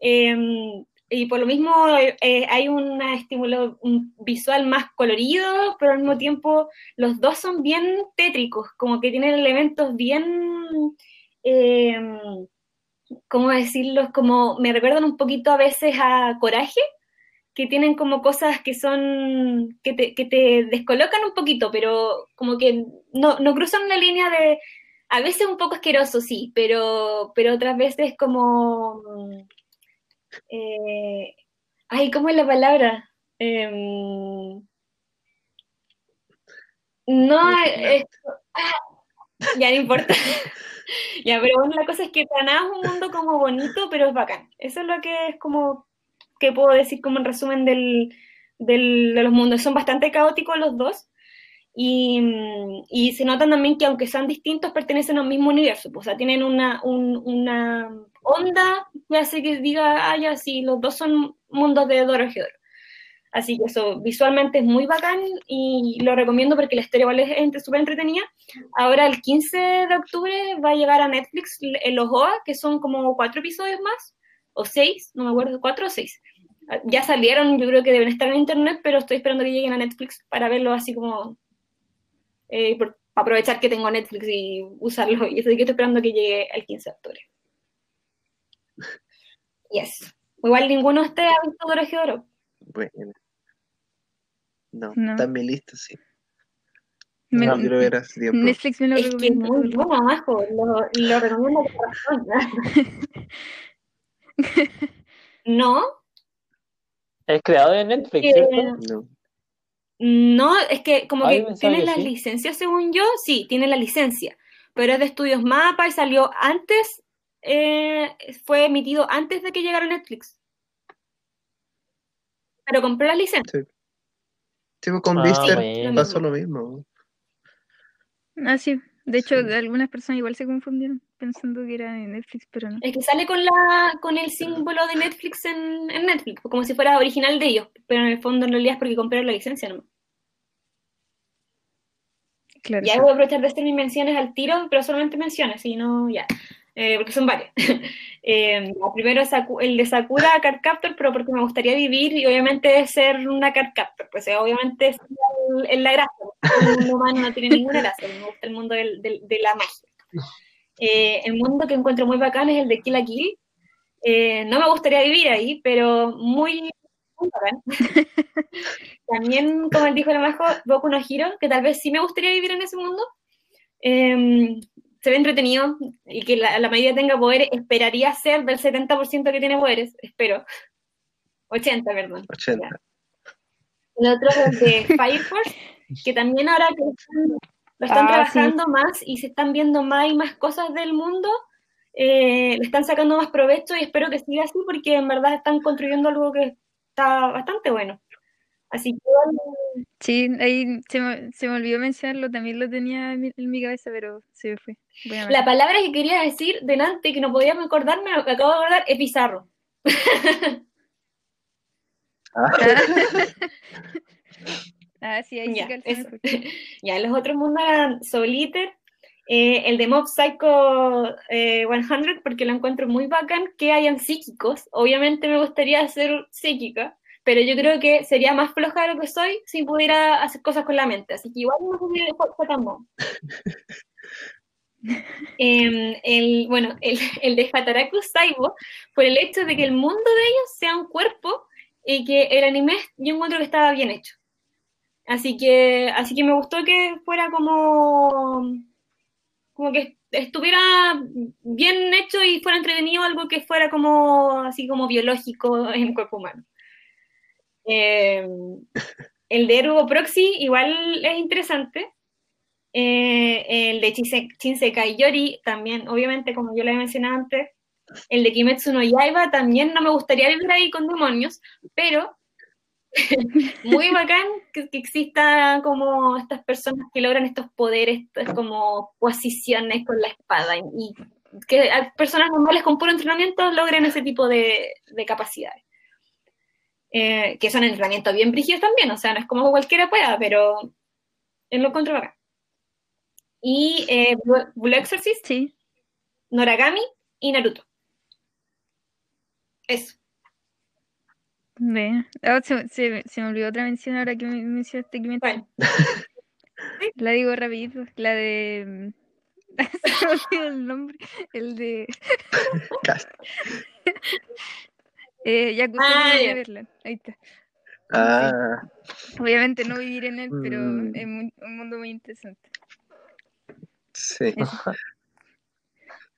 eh, y por lo mismo eh, hay un estímulo visual más colorido, pero al mismo tiempo los dos son bien tétricos, como que tienen elementos bien, eh, ¿cómo decirlo? Como me recuerdan un poquito a veces a Coraje, que tienen como cosas que son, que te, que te descolocan un poquito, pero como que no, no cruzan una línea de, a veces un poco asqueroso, sí, pero, pero otras veces como, mm, eh, ay, ¿cómo es la palabra? Em, no, es, ah, ya no importa. *laughs* ya, pero bueno, la cosa es que Taná es un mundo como bonito, pero es bacán. Eso es lo que es como que puedo decir como en resumen del, del- de los mundos. Son bastante caóticos los dos. Y, y se notan también que aunque sean distintos, pertenecen al mismo universo. pues, o sea, tienen una, un- una onda que hace que diga, ah, ya, sí, los dos son mundos de Dorohedoro. Así que eso visualmente es muy bacán y lo recomiendo porque la historia igual es súper entretenida. Ahora el 15 de octubre va a llegar a Netflix el Los OA, que son como cuatro episodios más, o seis, no me acuerdo, cuatro o seis. Ya salieron, yo creo que deben estar en internet, pero estoy esperando que lleguen a Netflix para verlo así como eh, por- para aprovechar que tengo Netflix y usarlo. Y así que estoy esperando que llegue el 15 de octubre. Yes. Igual ninguno de ustedes ha visto Dorohedoro. Bueno. No, No. está en mi lista, sí. Me- No quiero ver hace tiempo. Netflix me lo Es que muy bueno, Majo. Lo, lo recomiendo con razón. *laughs* No, Es creado de Netflix, Eh, ¿cierto? No. No, es que como Ay, que tiene sí. licencias, según yo, sí, tiene la licencia, pero es de Estudios Mapa y salió antes, eh, fue emitido antes de que llegara Netflix. Pero compró la licencia. Sí, pues con Ah, bueno. pasó lo mismo. Ah, sí. De hecho, Sí. algunas personas igual se confundieron pensando que era de Netflix, pero no. Es que sale con la con el símbolo de Netflix en, en Netflix, como si fuera original de ellos, pero en el fondo en realidad es porque compraron la licencia nomás. Claro. Ya voy a aprovechar de hacer mis menciones al tiro, pero solamente menciones, y no ya, eh, porque son varias. *laughs* Eh, primero el de Sakura Card Captor, pero porque me gustaría vivir y obviamente ser una Card Captor, pues obviamente es el- el- la gracia, el mundo humano no tiene ninguna gracia, me gusta el mundo del- del- de la magia. Eh, el mundo que encuentro muy bacán es el de Kill la Kill. Eh, no me gustaría vivir ahí, pero muy, muy bacán. *laughs* También, como él dijo la Majo, Boku no Hero, que tal vez sí me gustaría vivir en ese mundo. Eh, se ve entretenido y que la, la medida tenga poderes, esperaría ser del 70% que tiene poderes, espero. 80, perdón. 80. Ya. El otro es de *laughs* Fire Force, que también ahora que están- lo están Ah, trabajando más y se están viendo más y más cosas del mundo, eh, le están sacando más provecho y espero que siga así porque en verdad están construyendo algo que está bastante bueno. Así que Sí, ahí se me, se me olvidó mencionarlo, también lo tenía en mi, en mi cabeza, pero se me fue. La palabra que quería decir delante que no podía acordarme, lo que acabo de acordar, es bizarro. *laughs* *laughs* Ah, sí, ahí Ya, sí. *laughs* Ya, los otros mundos eran Soul Eater, eh, el de Mob Psycho eh, 100, porque lo encuentro muy bacán que hayan psíquicos. Obviamente me gustaría ser psíquica, pero yo creo que sería más floja de lo que soy si pudiera hacer cosas con la mente. Así que igual no fue tan bueno. *laughs* Em, el, bueno, el, el de Hataraku Saibo, por el hecho de que el mundo de ellos sea un cuerpo y que el anime yo encuentro que estaba bien hecho. Así que, así que me gustó que fuera como, como que estuviera bien hecho y fuera entretenido algo que fuera como así como biológico en el cuerpo humano. Eh, el de Ergo Proxy igual es interesante. Eh, el de Shinsekai Yori también, obviamente, como yo le había mencionado antes. El de Kimetsu no Yaiba también no me gustaría vivir ahí con demonios, pero *laughs* muy bacán que, que, exista como estas personas que logran estos poderes, como posiciones con la espada y que personas normales con puro entrenamiento logren ese tipo de, de capacidades. Eh, que son entrenamientos bien brígidos también, o sea, no es como cualquiera pueda, pero es lo encuentro bacán. Y eh, Blue Exorcist, Sí. Noragami y Naruto. Eso. Ve. Ah, se, se- se me olvidó otra mención ahora que me mencionaste que me- Bueno, *laughs* La digo rapidito, la de... *laughs* Se me olvidó el nombre. El de... *laughs* Eh, Ah, ya. Neverland. Ahí está. Ah, Obviamente no vivir en él, pero Mm. es muy- un mundo muy interesante. sí. Eso. *laughs*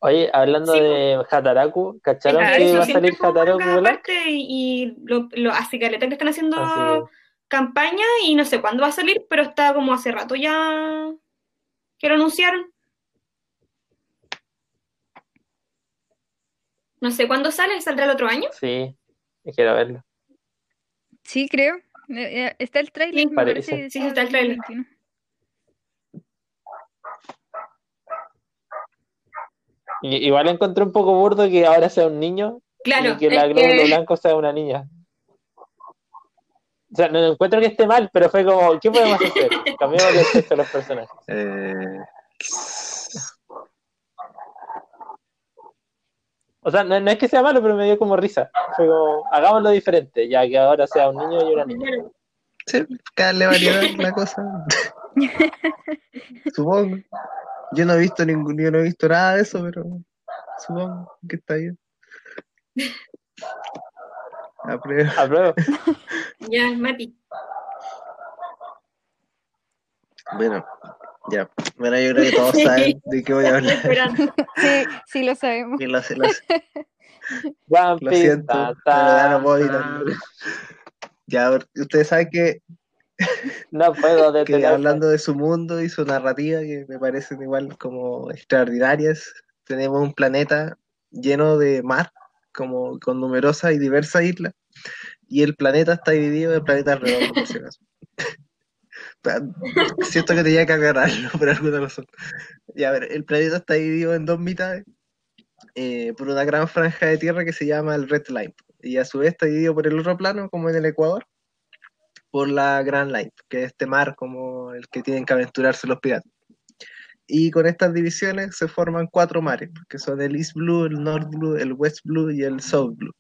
Oye, hablando Sí, de Hataraku, ¿cacharon Ah, que va a salir Hataraku y, y lo, lo hace caleta que están haciendo Así campaña y no sé cuándo va a salir, pero está como hace rato ya que lo anunciaron. No sé cuándo sale, ¿saldrá el otro año? Sí, quiero verlo. Sí, creo. Eh, eh, Está el trailer, Sí, me parece. Sí, está el tráiler. 2021. Y- igual encontré un poco burdo que ahora sea un niño Claro, y que la glóbulo que- blanco sea una niña. O sea, no encuentro que esté mal, pero fue como, ¿qué podemos hacer? *laughs* Cambiamos el sexo a los personajes. Eh, O sea, no, no es que sea malo, pero me dio como risa. Fue como, hagámoslo diferente, ya que ahora sea un niño y una niña. Sí, cada darle variedad a la cosa. *laughs* Supongo. Yo no he visto ningún, yo no he visto nada de eso, pero supongo que está bien. Apruebo. Apruebo. Ya, Mati. Bueno, ya. Bueno, yo creo que todos *laughs* saben de qué voy a hablar. Sí, sí lo sabemos. Lo, *laughs* siento, ta, pero ya no puedo ta, evitarlo. Ya, ustedes saben que, *laughs* No puedo que hablando de su mundo y su narrativa, que me parecen igual como extraordinarias, tenemos un planeta lleno de mar, como con numerosas y diversas islas, y el planeta está dividido en planetas redondos, por si acaso. *laughs* Siento que tenía que agarrarlo por alguna razón. Ya, a ver, el planeta está dividido en dos mitades eh, por una gran franja de tierra que se llama el Red Line, y a su vez está dividido por el otro plano, como en el Ecuador, por la Grand Line, que es este mar como el que tienen que aventurarse los piratas. Y con estas divisiones se forman cuatro mares, que son el East Blue, el North Blue, el West Blue y el South Blue.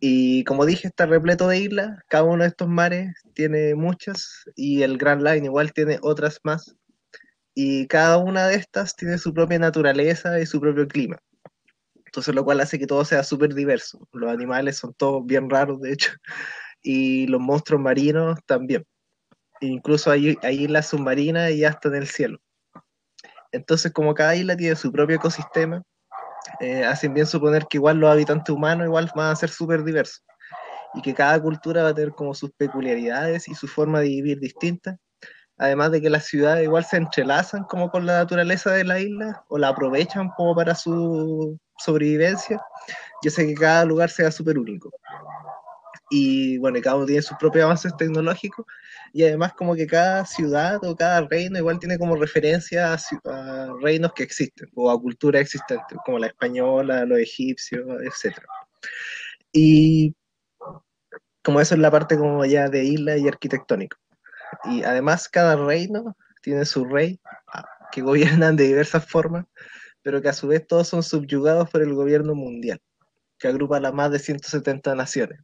Y como dije, está repleto de islas, cada uno de estos mares tiene muchas y el Grand Line igual tiene otras más. Y cada una de estas tiene su propia naturaleza y su propio clima. Entonces lo cual hace que todo sea súper diverso. Los animales son todos bien raros, de hecho, y los monstruos marinos también. Incluso hay, hay islas submarinas y hasta en el cielo. Entonces, como cada isla tiene su propio ecosistema, eh, hacen bien suponer que igual los habitantes humanos igual van a ser súper diversos y que cada cultura va a tener como sus peculiaridades y su forma de vivir distinta. Además de que las ciudades igual se entrelazan como con la naturaleza de la isla o la aprovechan como para su sobrevivencia. Yo sé que cada lugar sea súper único. Y bueno, cada uno tiene sus propios avances tecnológicos y además como que cada ciudad o cada reino igual tiene como referencia a, reinos que existen o a culturas existentes, como la española, los egipcios, etc. Y como eso es la parte como ya de isla y arquitectónico. Y además cada reino tiene su rey ah, que gobiernan de diversas formas, pero que a su vez todos son subyugados por el gobierno mundial, que agrupa a las más de 170 naciones.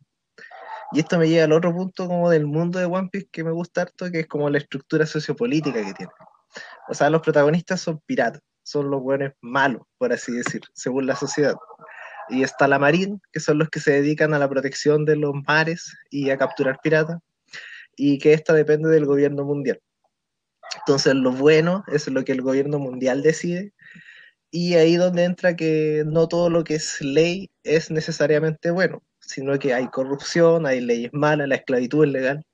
Y esto me lleva al otro punto como del mundo de One Piece que me gusta harto, que es como la estructura sociopolítica que tiene. O sea, los protagonistas son piratas, son los buenos malos, por así decir, según la sociedad. Y está la Marine, que son los que se dedican a la protección de los mares y a capturar piratas, y que esta depende del gobierno mundial. Entonces, lo bueno es lo que el gobierno mundial decide, y ahí donde entra que no todo lo que es ley es necesariamente bueno, sino que hay corrupción, hay leyes malas, la esclavitud es legal,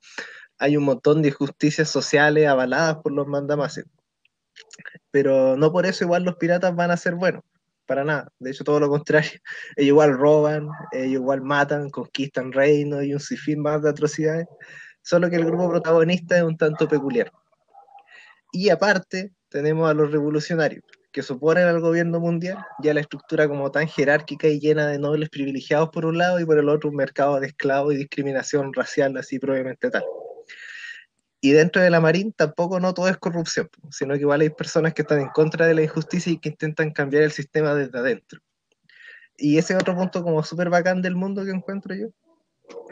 hay un montón de injusticias sociales avaladas por los mandamases. Pero no por eso igual los piratas van a ser buenos, para nada. De hecho, todo lo contrario. *laughs* Ellos igual roban, ellos igual matan, conquistan reinos y un sinfín más de atrocidades. Solo que el grupo protagonista es un tanto peculiar. Y aparte, tenemos a los revolucionarios, que suponen al gobierno mundial, ya la estructura como tan jerárquica y llena de nobles privilegiados por un lado y por el otro un mercado de esclavos y discriminación racial así probablemente tal. Y dentro de la Marín tampoco no todo es corrupción, sino que igual hay personas que están en contra de la injusticia y que intentan cambiar el sistema desde adentro. Y ese es otro punto como súper bacán del mundo que encuentro yo,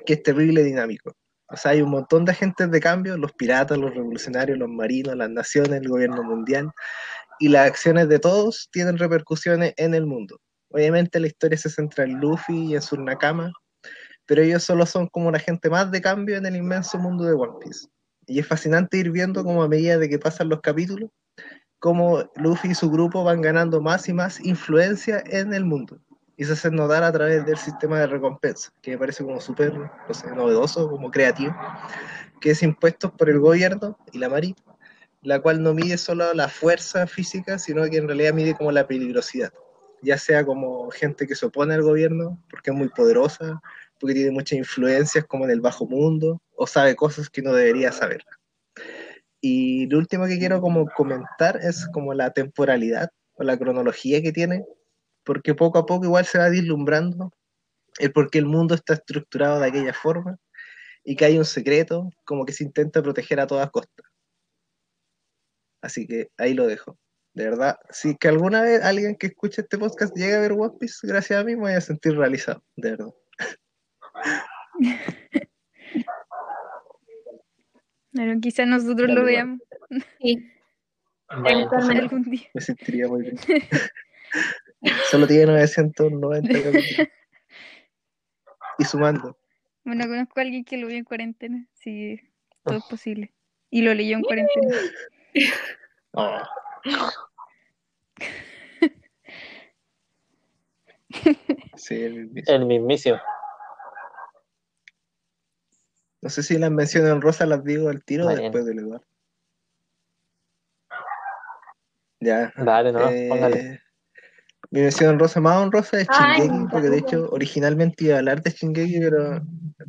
que es terrible dinámico. O sea, hay un montón de agentes de cambio, los piratas, los revolucionarios, los marinos, las naciones, el gobierno mundial, y las acciones de todos tienen repercusiones en el mundo. Obviamente la historia se centra en Luffy y en su Nakama, pero ellos solo son como la gente más de cambio en el inmenso mundo de One Piece. Y es fascinante ir viendo como a medida de que pasan los capítulos, cómo Luffy y su grupo van ganando más y más influencia en el mundo. Y se hacen notar a través del sistema de recompensa, que me parece como súper no sé, novedoso, como creativo, que es impuesto por el gobierno y la marina, la cual no mide solo la fuerza física, sino que en realidad mide como la peligrosidad, ya sea como gente que se opone al gobierno porque es muy poderosa, porque tiene muchas influencias como en el bajo mundo, o sabe cosas que no debería saber. Y lo último que quiero como comentar es como la temporalidad o la cronología que tiene, porque poco a poco igual se va vislumbrando el por qué el mundo está estructurado de aquella forma y que hay un secreto como que se intenta proteger a todas costas. Así que ahí lo dejo. De verdad, si que alguna vez alguien que escuche este podcast llegue a ver One Piece, gracias a mí me voy a sentir realizado, de verdad. Pero quizás nosotros lo veamos. Sí. Bueno, algún día. Me sentiría muy bien. Solo tiene 990 capítulos. Y sumando. Bueno, conozco a alguien que lo vio en cuarentena. Sí, todo es posible. Y lo leyó en cuarentena. Oh, *laughs* sí, el mismísimo. No sé si las menciono en rosa las digo al tiro después del Eduardo. Ya. Dale, no, eh, póngale. Mi mención en rosa más honrosa es Shingeki, porque de hecho originalmente iba a hablar de Shingeki, pero,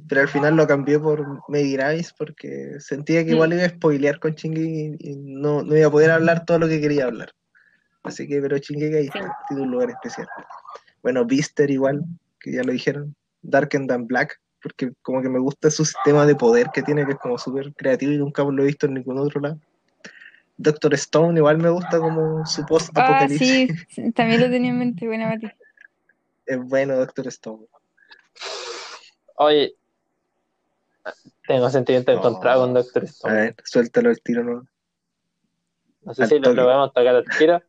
pero al final lo cambié por Abyss porque sentía que igual iba a spoilear con Shingeki y no, no iba a poder hablar todo lo que quería hablar. Así que, pero Shingeki ahí está, tiene un lugar especial. Bueno, Beaster igual, que ya lo dijeron, Darkened and Black, porque como que me gusta su sistema de poder que tiene, que es como súper creativo y nunca lo he visto en ningún otro lado. Doctor Stone igual me gusta como su Ah, post-apocalipsis. sí, sí, también lo tenía en mente. Buena, Mati. *laughs* Es bueno Doctor Stone. Oye, tengo sentimiento No. encontrado con Doctor A Stone. ver, suéltalo el tiro, ¿no? No sé al si lo, lo vamos a tocar al tiro.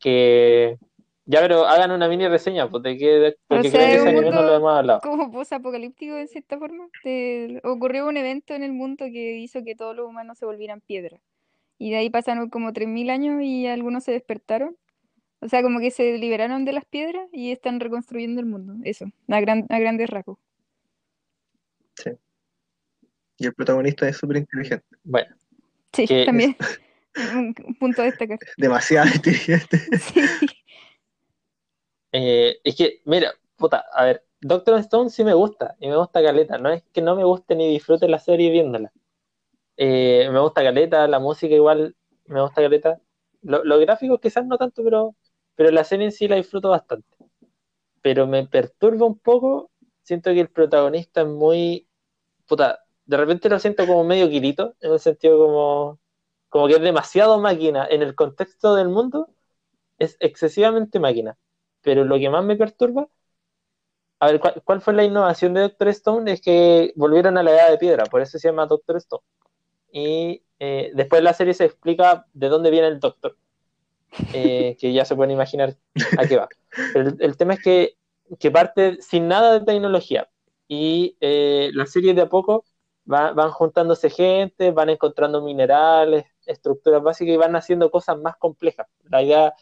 Que. Ya, pero hagan una mini reseña, pues, de que, porque O sea, creo que es ese anime no lo hemos hablado. Como post-apocalíptico de cierta forma. Te- ocurrió un evento en el mundo que hizo que todos los humanos se volvieran piedra. Y de ahí pasaron como 3.000 años y algunos se despertaron. O sea, como que se liberaron de las piedras y están reconstruyendo el mundo. Eso, a, gran- a grandes rasgos. Y el protagonista es súper inteligente. Bueno, Sí, también. Un *laughs* un punto a destacar. *laughs* Demasiado inteligente. *laughs* Sí. eh, es que, mira, puta, a ver, Doctor Stone sí me gusta, y me gusta Caleta. No es que no me guste ni disfrute la serie viéndola. Eh, me gusta Caleta, la música igual me gusta Caleta. Lo- los gráficos quizás no tanto, pero, pero la serie en sí la disfruto bastante. Pero me perturba un poco, siento que el protagonista es muy, puta, de repente lo siento como medio quirito, en el sentido como, como que es demasiado máquina. En el contexto del mundo, es excesivamente máquina. Pero lo que más me perturba, a ver, ¿cuál, cuál fue la innovación de Doctor Stone? Es que volvieron a la edad de piedra, por eso se llama Doctor Stone. Y eh, después la serie se explica de dónde viene el Doctor. eh, que ya se pueden imaginar a qué va. Pero el, el tema es que, que parte sin nada de tecnología y eh, la serie de a poco va- van juntándose gente, van encontrando minerales, estructuras básicas y van haciendo cosas más complejas. La idea,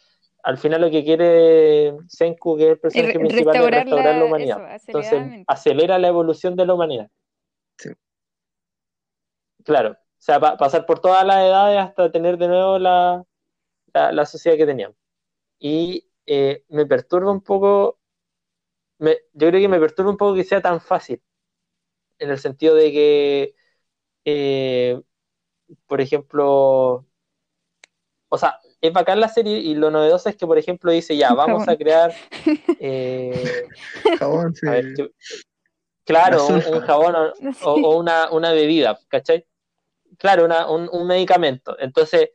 al final lo que quiere Senku, que es el personaje re- principal, es restaurar la la- humanidad. eso, Entonces acelera la evolución de la humanidad. Sí. Claro, o sea, pa- pasar por todas las edades hasta tener de nuevo la, la, la sociedad que teníamos. Y eh, me perturba un poco, me- yo creo que me perturba un poco que sea tan fácil, en el sentido de que, eh, por ejemplo, o sea, es bacán la serie y lo novedoso es que, por ejemplo, dice, ya, vamos *laughs* Jabón. a crear, eh, Jabón, sí. a ver, yo- claro, La un, jabón o, *laughs* Sí. o- o una, una bebida, ¿cachai? Claro, una- un, un medicamento. Entonces,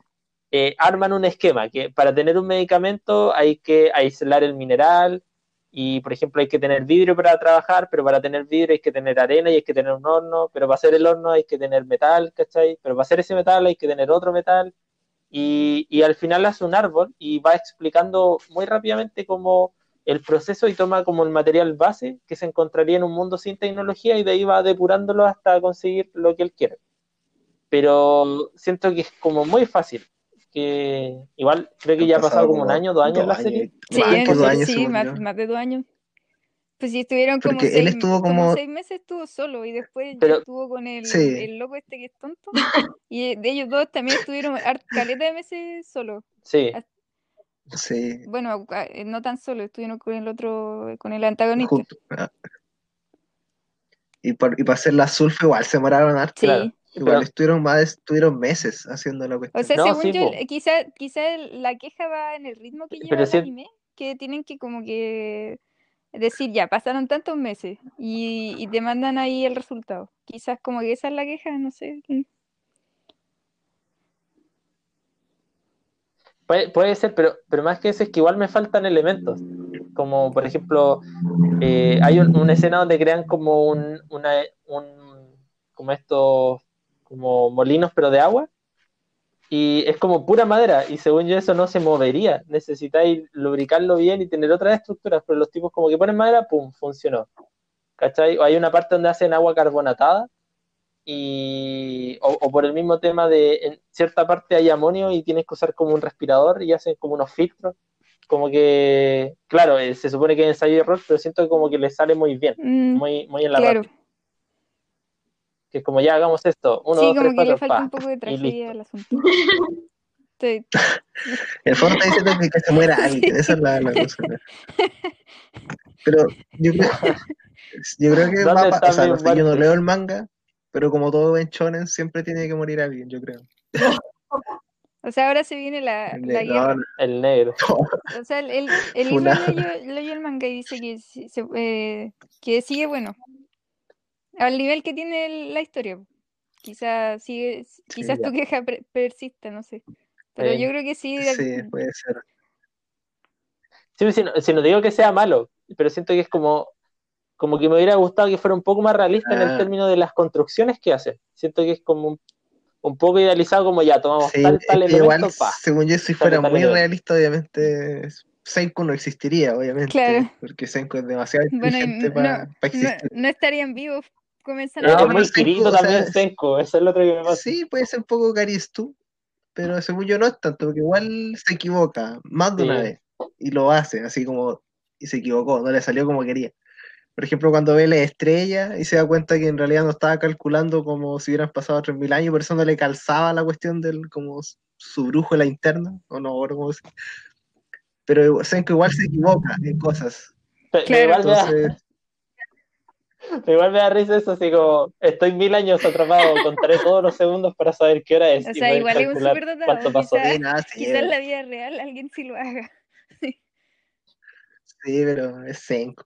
eh, arman un esquema que para tener un medicamento hay que aislar el mineral y, por ejemplo, hay que tener vidrio para trabajar, pero para tener vidrio hay que tener arena y hay que tener un horno, pero para hacer el horno hay que tener metal, ¿cachai? Pero para hacer ese metal hay que tener otro metal y, y al final hace un árbol y va explicando muy rápidamente cómo el proceso y toma como el material base que se encontraría en un mundo sin tecnología y de ahí va depurándolo hasta conseguir lo que él quiere. Pero siento que es como muy fácil, que igual creo que ya ha pasado como un año, dos años la serie. Sí, Más que dos años, sí, más, de dos años. Pues sí, estuvieron como Porque él seis, estuvo como como- seis meses estuvo solo y después ya Pero- estuvo con el, Sí. el loco este que es tonto. Y de ellos dos también estuvieron caleta de meses solo. Sí, Sí, Bueno, no tan solo, estuvieron con el otro, con el antagonista. Ah. Y, por- y para hacer la sulfa igual se demoraron harto. Sí. claro. Igual Pero- estuvieron más, estuvieron meses haciendo la cuestión. O sea, No, según sí, yo, po. quizá, la queja va en el ritmo que lleva Pero el si- anime, que tienen que como que decir, ya, pasaron tantos meses y, y te mandan ahí el resultado. Quizás como que esa es la queja, no sé. Puede, puede ser, pero, pero más que eso es que igual me faltan elementos. Como por ejemplo, eh, hay un- una escena donde crean como un, una, un como estos como molinos pero de agua y es como pura madera y según yo eso no se movería. Necesitáis lubricarlo bien y tener otras estructuras, pero los tipos como que ponen madera, pum, funcionó. ¿Cachai? O hay una parte donde hacen agua carbonatada y o, o por el mismo tema de en cierta parte hay amonio y tienes que usar como un respirador y hacen como unos filtros como que claro eh, se supone que es ensayo y error pero siento como que le sale muy bien Mm, muy muy en la claro. rápida. Que como ya hagamos esto uno sí, dos como tres que le falta pa un poco de tragedia al asunto. *laughs* Sí. *laughs* El fondo está diciendo que, que se muera alguien, esa es la, la cosa. Pero yo creo, yo creo que va ¿Dónde a pa- está o sea, no sé, yo no leo el manga, pero como todo en shonen siempre tiene que morir alguien, yo creo. O sea, ahora se viene la, la guerra. el negro *laughs* O sea, el, el, el. Isra leyó, leyó el manga y dice que, sí- se- eh, que sigue bueno. Al nivel que tiene la historia. Quizás sigue, quizás tu queja per- persista, no sé. Pero Sí. yo creo que sí. sí, puede ser. sí, si, no, si no digo que sea malo pero siento que es como como que me hubiera gustado que fuera un poco más realista en el Ah. término de las construcciones que hace siento que es como un, un poco idealizado como ya tomamos Sí, tal es tal que elemento igual, pa según yo, si fuera tal muy realista, obviamente Senku no existiría, obviamente. Claro. Porque Senku es demasiado Bueno, inteligente no, para no, existir. no estarían vivos comenzando Es No, es muy querido o sea, también Senko, eso es lo otro que me pasa. Sí, puede ser un poco Caristu, pero según yo no es tanto, porque igual se equivoca más de una vez y lo hace, así como, y se equivocó, no le salió como quería. Por ejemplo, cuando ve la estrella y se da cuenta que en realidad no estaba calculando como si hubieran pasado 3.000 años, por eso no le calzaba la cuestión del como su brújula interna, o no, o como se- pero Senko igual se equivoca en cosas. Pero Claro. igual, igual me da risa eso, así como estoy mil años atrapado, contaré todos los segundos para saber qué hora es. O sea, igual es un sí, sí, Quizás en la vida real alguien sí lo haga. Sí, pero es Senko.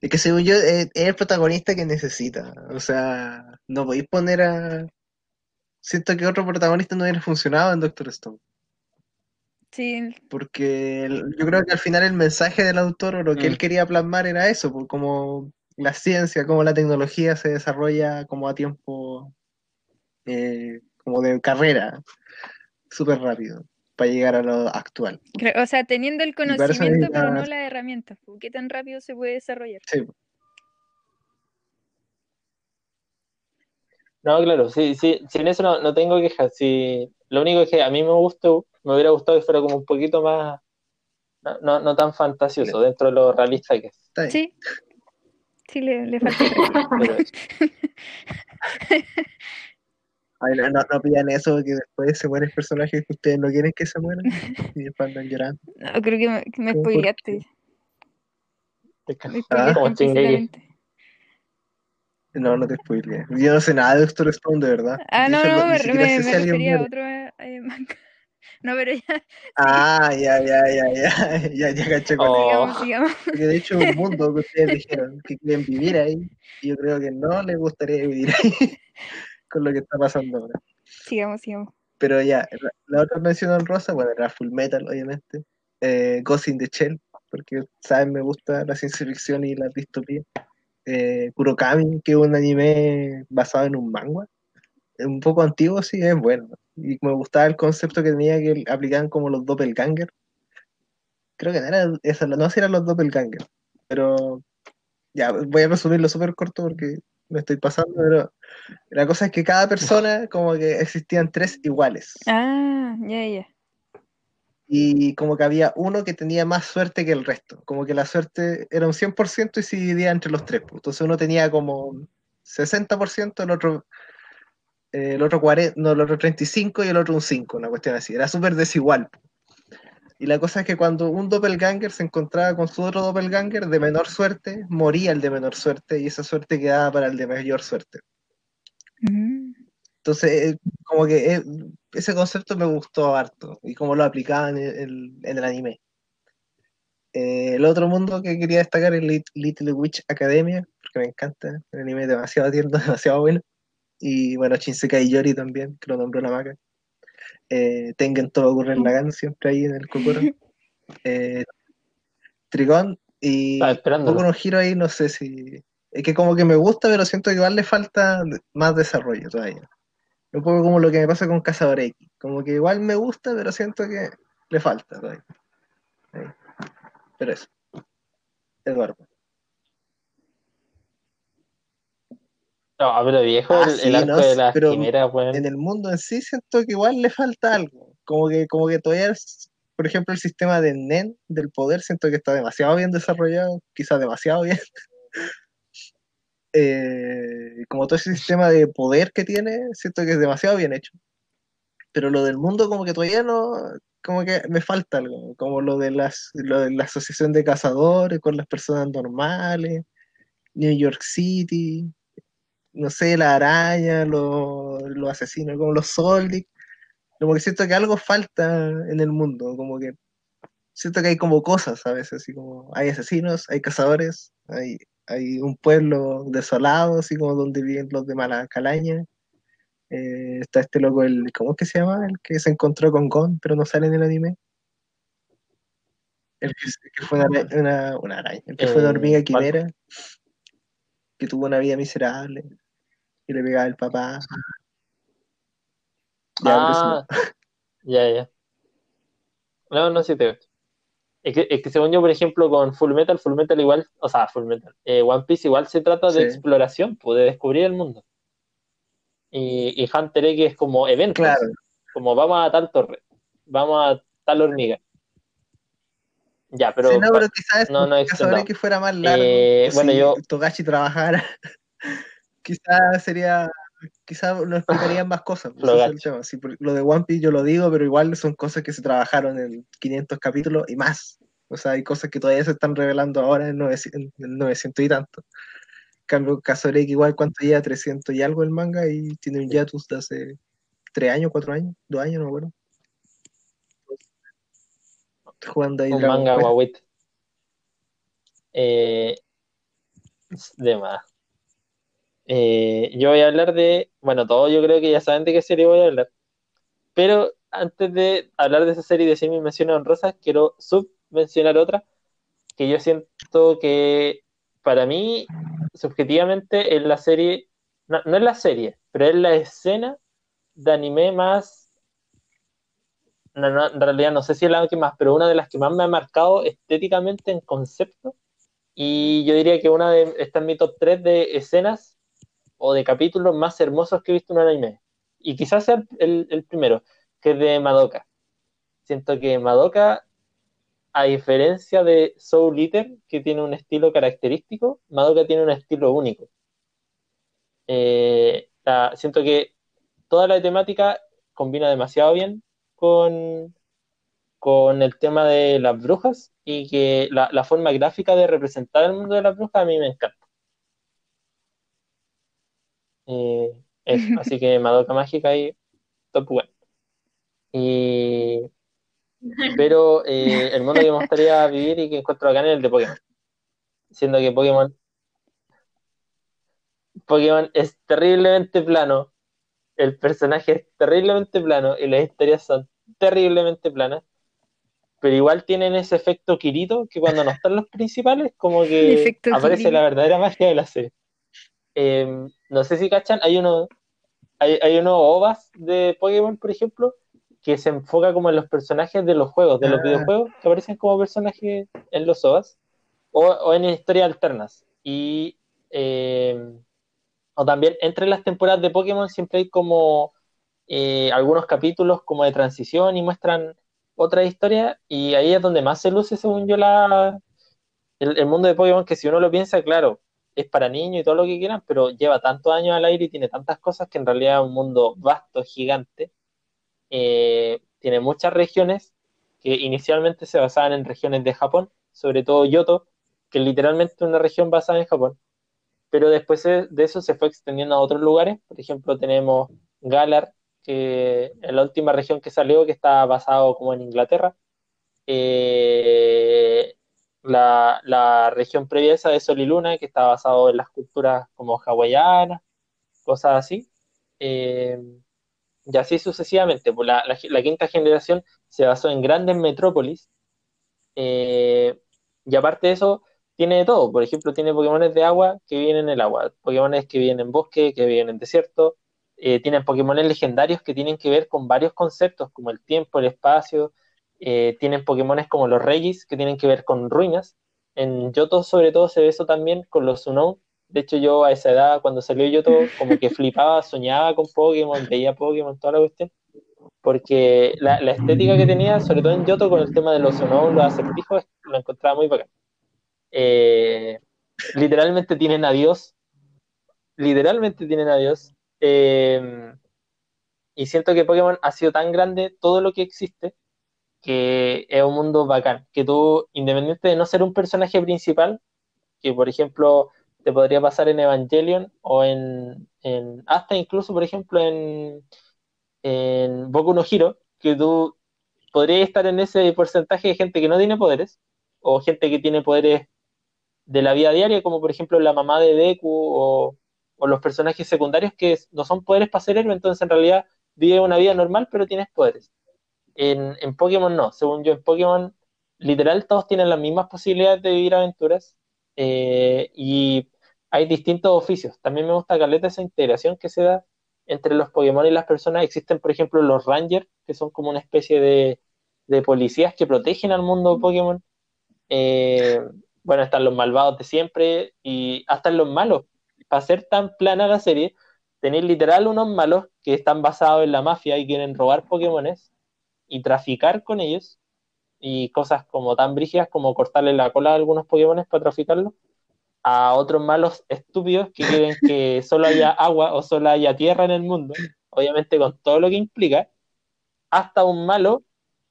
Es que según yo, eh, es el protagonista que necesita. O sea, no podéis poner a. Siento que otro protagonista no hubiera funcionado en Doctor Stone. Sí, Porque yo creo que al final el mensaje del autor o lo que Mm. él quería plasmar era eso, por como la ciencia, como la tecnología se desarrolla como a tiempo, eh, como de carrera, súper rápido. para llegar a lo actual. O sea, teniendo el conocimiento, pero no las herramientas. pues, ¿Qué tan rápido se puede desarrollar? Sí, No, claro, sí, sí, sí, en eso no, no tengo quejas. Sí, lo único es que a mí me gustó, me hubiera gustado que fuera como un poquito más, no, no, no tan fantasioso, dentro de lo realista que es. está bien. Sí. Sí, le, le falta. *laughs* Pero, Ay, no, no, no pidan eso porque después se mueren personajes que ustedes no quieren que se mueran y después andan llorando. No, creo que me, que me ¿Cómo por spoileaste. Me Ah. Como. No, no te spoileé. Yo no sé nada de Doctor Stone, de verdad. Ah, no, no, ni me, me, me refería a otro eh, manga. *laughs* No, pero ya, Ah, ya, ya, ya, ya, *laughs* ya, ya caché con Oh. *laughs* Porque de hecho un mundo que ustedes dijeron que quieren vivir ahí y yo creo que no les gustaría vivir ahí con lo que está pasando ahora. Sigamos, sigamos. Pero ya, la, la otra mención honrosa, bueno, era Full Metal, obviamente. Eh, Ghost in the Shell, porque, ¿saben? Me gusta la ciencia ficción y la distopía. Eh, Kurokami, que es un anime basado en un manga. Es un poco antiguo, sí, es bueno. Y me gustaba el concepto que tenía que aplicaban como los doppelganger. Creo que no era si eran los doppelganger. Pero ya, voy a resumirlo súper corto porque me estoy pasando, pero la cosa es que cada persona, como que existían tres iguales. Ah, ya, ya. Y como que había uno que tenía más suerte que el resto. Como que la suerte era un 100% y se dividía entre los tres. pues. Entonces uno tenía como un 60%, el otro, eh, el otro 40, no, el otro 35 y el otro un 5, una cuestión así. Era súper desigual. Y la cosa es que cuando un doppelganger se encontraba con su otro doppelganger de menor suerte, moría el de menor suerte y esa suerte quedaba para el de mayor suerte. Mm. Entonces, eh, como que eh, ese concepto me gustó harto y cómo lo aplicaban en el, en el anime. Eh, el otro mundo que quería destacar es Lit- Little Witch Academia, porque me encanta, el anime es demasiado tierno, *laughs* demasiado bueno. Y bueno, Shinsekai Yori también, que lo nombró la maca. Eh, Tengen todo ocurre en Lagan, siempre ahí en el Kokoro. *laughs* Eh, Trigon y no Hero ahí, no sé si. Es que como que me gusta, pero siento que igual le falta más desarrollo todavía. Un poco como lo que me pasa con Cazador X. Como que igual me gusta, pero siento que le falta todavía. Pero eso. Eduardo. No, pero viejo, Ah, el, sí, el arco no, de las pero quimeras. En el mundo en sí siento que igual le falta algo. Como que, como que todavía, es- por ejemplo, el sistema de NEN del poder siento que está demasiado bien desarrollado, quizás demasiado bien. *laughs* Eh, como todo ese sistema de poder que tiene, siento que es demasiado bien hecho. Pero lo del mundo como que todavía no, como que me falta algo, como lo de las, lo de la asociación de cazadores con las personas normales, New York City, no sé, la araña, los, los asesinos, como los Soldic. Como que siento que algo falta en el mundo, como que siento que hay como cosas a veces, así como hay asesinos, hay cazadores, hay, hay un pueblo desolado, así como donde viven los de mala calaña. Eh, está este loco, el, ¿cómo es que se llama? El que se encontró con Gon, pero no sale en el anime. El que, el que fue una, una, una araña, el que fue una Eh, hormiga quimera, que tuvo una vida miserable y le pegaba el papá. Ya, eso no. Ah, ya, ya. No, no, sí te. Es que, es que según yo, por ejemplo, con Full Metal, Full Metal igual, o sea, Full Metal, eh, One Piece igual se trata de Sí. exploración, pues, de descubrir el mundo. Y, y Hunter X es como eventos, Claro, como vamos a tal torre, vamos a tal hormiga. Ya, pero, sí, no, pero quizás no. X fuera más largo. Eh, o bueno, si yo- Togashi trabajara, *laughs* quizás sería, quizás nos explicarían más cosas. *laughs* ese es el tema. Sí, lo de One Piece yo lo digo, pero igual son cosas que se trabajaron en 500 capítulos y más. O sea, hay cosas que todavía se están revelando ahora en 900, en 900 y tanto. Cambio, X igual cuánto lleva 300 y algo el manga y tiene un hiatus de hace 3 años, 4 años, 2 años, no me acuerdo. Estoy jugando ahí un Dragon manga Quest. guaguito. Eh, de más. Eh, yo voy a hablar de, bueno, todos yo creo que ya saben de qué serie voy a hablar. Pero antes de hablar de esa serie y decir mis menciones honrosas, quiero submencionar otra que yo siento que para mí, subjetivamente, es la serie, no, es la serie, pero es la escena de anime más, en realidad no sé si es la que más, pero una de las que más me ha marcado estéticamente en concepto. Y yo diría que una de, está en mi top 3 de escenas o de capítulos más hermosos que he visto en un anime. Y quizás sea el, primero, que es de Madoka. Siento que Madoka, a diferencia de Soul Eater, que tiene un estilo característico, Madoka tiene un estilo único. Eh, la- siento que toda la temática combina demasiado bien con, con el tema de las brujas y que la, la forma gráfica de representar el mundo de las brujas a mí me encanta. Eso, *laughs* así que Madoka Mágica ahí, top one. Y, pero eh, el mundo que me gustaría *laughs* vivir y que encuentro acá en el de Pokémon. Siendo que Pokémon, Pokémon es terriblemente plano, el personaje es terriblemente plano y las historias son terriblemente planas, pero igual tienen ese efecto Kirito que cuando no están los principales, como que aparece Kirito. la verdadera magia de la serie. Eh, no sé si cachan, hay uno, hay, hay unos OVAs de Pokémon, por ejemplo, que se enfoca como en los personajes de los juegos, de los Ah. videojuegos, que aparecen como personajes en los OVAs, o, o en historias alternas. Y eh, o también entre las temporadas de Pokémon siempre hay como eh, algunos capítulos como de transición y muestran otra historia y ahí es donde más se luce según yo la el, el mundo de Pokémon que si uno lo piensa, claro, es para niños y todo lo que quieran, pero lleva tantos años al aire y tiene tantas cosas que en realidad es un mundo vasto, gigante. Eh, tiene muchas regiones que inicialmente se basaban en regiones de Japón, sobre todo Yoto, que es literalmente una región basada en Japón pero después de de eso se fue extendiendo a otros lugares. Por ejemplo, tenemos Galar, que es la última región que salió, que está basado como en Inglaterra. Eh, la, la región previa esa de Sol y Luna, que está basado en las culturas como hawaianas, cosas así. Eh, y así sucesivamente. Pues la, la- quinta generación se basó en grandes metrópolis. eh, y aparte de eso, tiene todo. Por ejemplo, tiene Pokémones de agua que viven en el agua, Pokémones que viven en bosque, que viven en desierto. Eh, tienen Pokémones legendarios que tienen que ver con varios conceptos, como el tiempo, el espacio. Eh, tienen Pokémones como los Regis, que tienen que ver con ruinas. En Yoto, sobre todo, se ve eso también con los Unown. De hecho, yo a esa edad, cuando salió Yoto, como que flipaba, *laughs* soñaba con Pokémon, veía Pokémon, toda la cuestión. Porque la, la estética que tenía, sobre todo en Yoto, con el tema de los Unown, los acertijos, lo encontraba muy bacán. Eh, literalmente tienen a Dios. Literalmente tienen a Dios. Eh, y siento que Pokémon ha sido tan grande todo lo que existe que es un mundo bacán. Que tú, independiente de no ser un personaje principal, que por ejemplo te podría pasar en Evangelion o en, en hasta incluso, por ejemplo, en, en Boku no Hero, que tú podrías estar en ese porcentaje de gente que no tiene poderes o gente que tiene poderes de la vida diaria, como por ejemplo la mamá de Deku o, o los personajes secundarios que no son poderes para entonces en realidad vive una vida normal, pero tienes poderes. En, en Pokémon no, según yo, en Pokémon literal todos tienen las mismas posibilidades de vivir aventuras eh, y hay distintos oficios. También me gusta caleta esa integración que se da entre los Pokémon y las personas. Existen, por ejemplo, los Rangers, que son como una especie de, de policías que protegen al mundo Pokémon. Eh, bueno, están los malvados de siempre y hasta los malos. Para ser tan plana la serie, tenéis literal unos malos que están basados en la mafia y quieren robar Pokémones y traficar con ellos y cosas como tan brígidas como cortarle la cola a algunos Pokémones para traficarlos a otros malos estúpidos que quieren que *laughs* solo haya agua o solo haya tierra en el mundo, obviamente con todo lo que implica, hasta un malo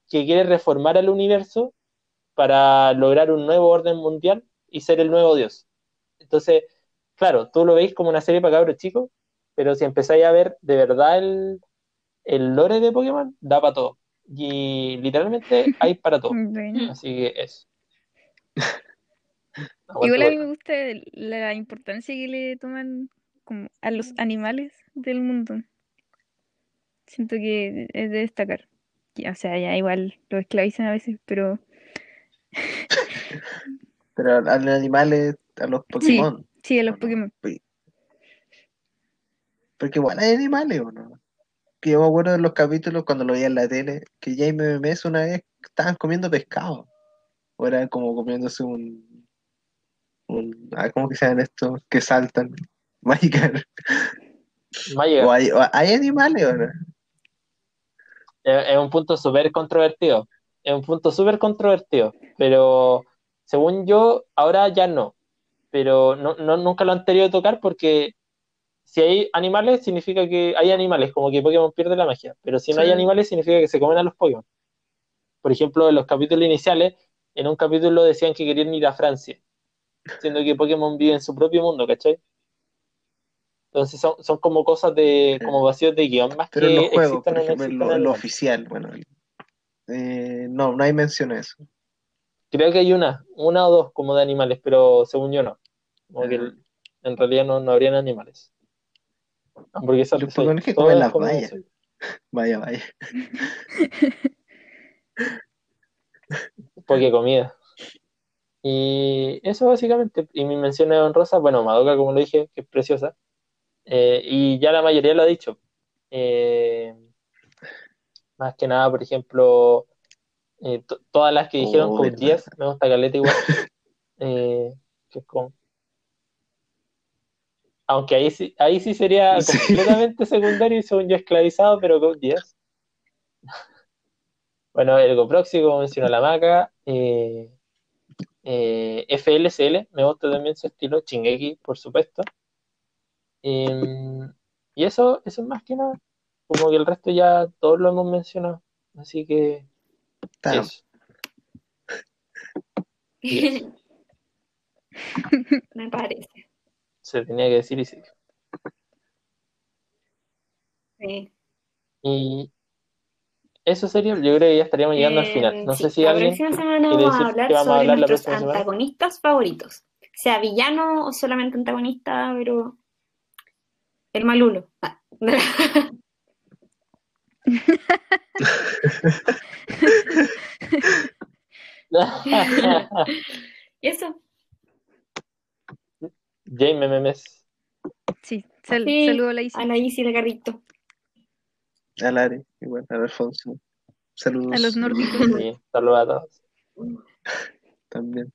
que quiere reformar el universo para lograr un nuevo orden mundial y ser el nuevo dios. Entonces, claro, tú lo veis como una serie para cabros chicos, pero si empezáis a ver de verdad el, el lore de Pokémon, da para todo. Y literalmente hay para todo. *laughs* Bueno. Así que eso. *laughs* Igual a mí me gusta la importancia que le toman como a los animales del mundo. Siento que es de destacar. Ya, O sea, ya igual lo esclavizan a veces, pero Pero a los animales, a los Pokémon. sí, a los Pokémon. Porque igual hay animales, ¿o no? Que yo me acuerdo de los capítulos cuando lo veía en la tele, que Jaime Memes una vez estaban comiendo pescado. O era como comiéndose un. un ah, ¿Cómo que se llaman estos? Que saltan. *laughs* Magicar. Magic ¿O hay, o hay animales o no? es, es un punto súper controvertido. Es un punto súper controvertido. Pero según yo, ahora ya no. Pero no, no, nunca lo han querido tocar porque si hay animales, significa que hay animales, como que Pokémon pierde la magia. Pero si no hay animales, significa que se comen a los Pokémon. Por ejemplo, en los capítulos iniciales, en un capítulo decían que querían ir a Francia, siendo que Pokémon vive en su propio mundo, ¿cachai? Entonces son, son como cosas de, como vacíos de guion, más Pero que en los juegos, existan por no ejemplo, lo, en lo oficial, bueno. eh, no, no hay mención a eso. Creo que hay una, una o dos como de animales, pero según yo no. Como que Ah. en realidad no, no habrían animales. Hamburguesas Los de soya. Pokémon que Todo comen las soya. Vaya, vaya. *laughs* Porque comida. Y eso básicamente. Y mi mención es honrosa, bueno, Madoka, como lo dije, que es preciosa. Eh, y ya la mayoría lo ha dicho. Eh, más que nada, por ejemplo, eh, to- todas las que dijeron Oh, con verdad. 10, me gusta Caleta igual. *laughs* Eh, que es como- Aunque ahí sí, ahí sí sería *laughs* Sí. completamente secundario y según yo esclavizado, pero con 10. *laughs* Bueno, el GoProxy, como mencionó la maca, eh, eh, FLCL, me gusta también su estilo, Shingeki, por supuesto. Em, y eso, eso es más que nada, como que el resto ya todos lo hemos mencionado, así que Está. eso. *laughs* Yes. Me parece. Se tenía que decir y sí. Sí. Y eso sería, yo creo que ya estaríamos llegando al Eh, final. No sí, sé si la alguien próxima semana vamos a hablar a sobre hablar la nuestros semana. antagonistas favoritos. Sea villano o solamente antagonista, pero el malulo. Ah. *laughs* *laughs* Eso. Jaime Memes. Sí, sal- Sí, saludo a la Isi. A la Isi, el garrito. A Lare, igual, a Alfonso. Saludos. A los nórdicos. *laughs* *laughs* Sí, saludos a todos. También.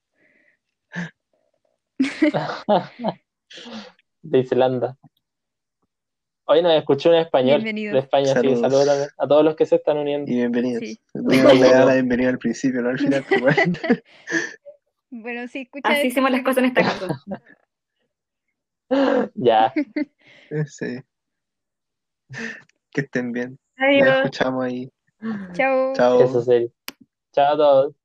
de Islanda. Hoy nos escuchó en español Bienvenido. de España, que Saludos. también a todos los que se están uniendo. Y bienvenidos. Sí. A la bienvenida al principio, no al final, *laughs* bueno. Bueno, sí, escucha Así hicimos las cosas en esta casa. *laughs* Ya, Sí. Que estén bien. Nos Adiós. escuchamos ahí. Chao. Chao. eso sería. Chao a todos.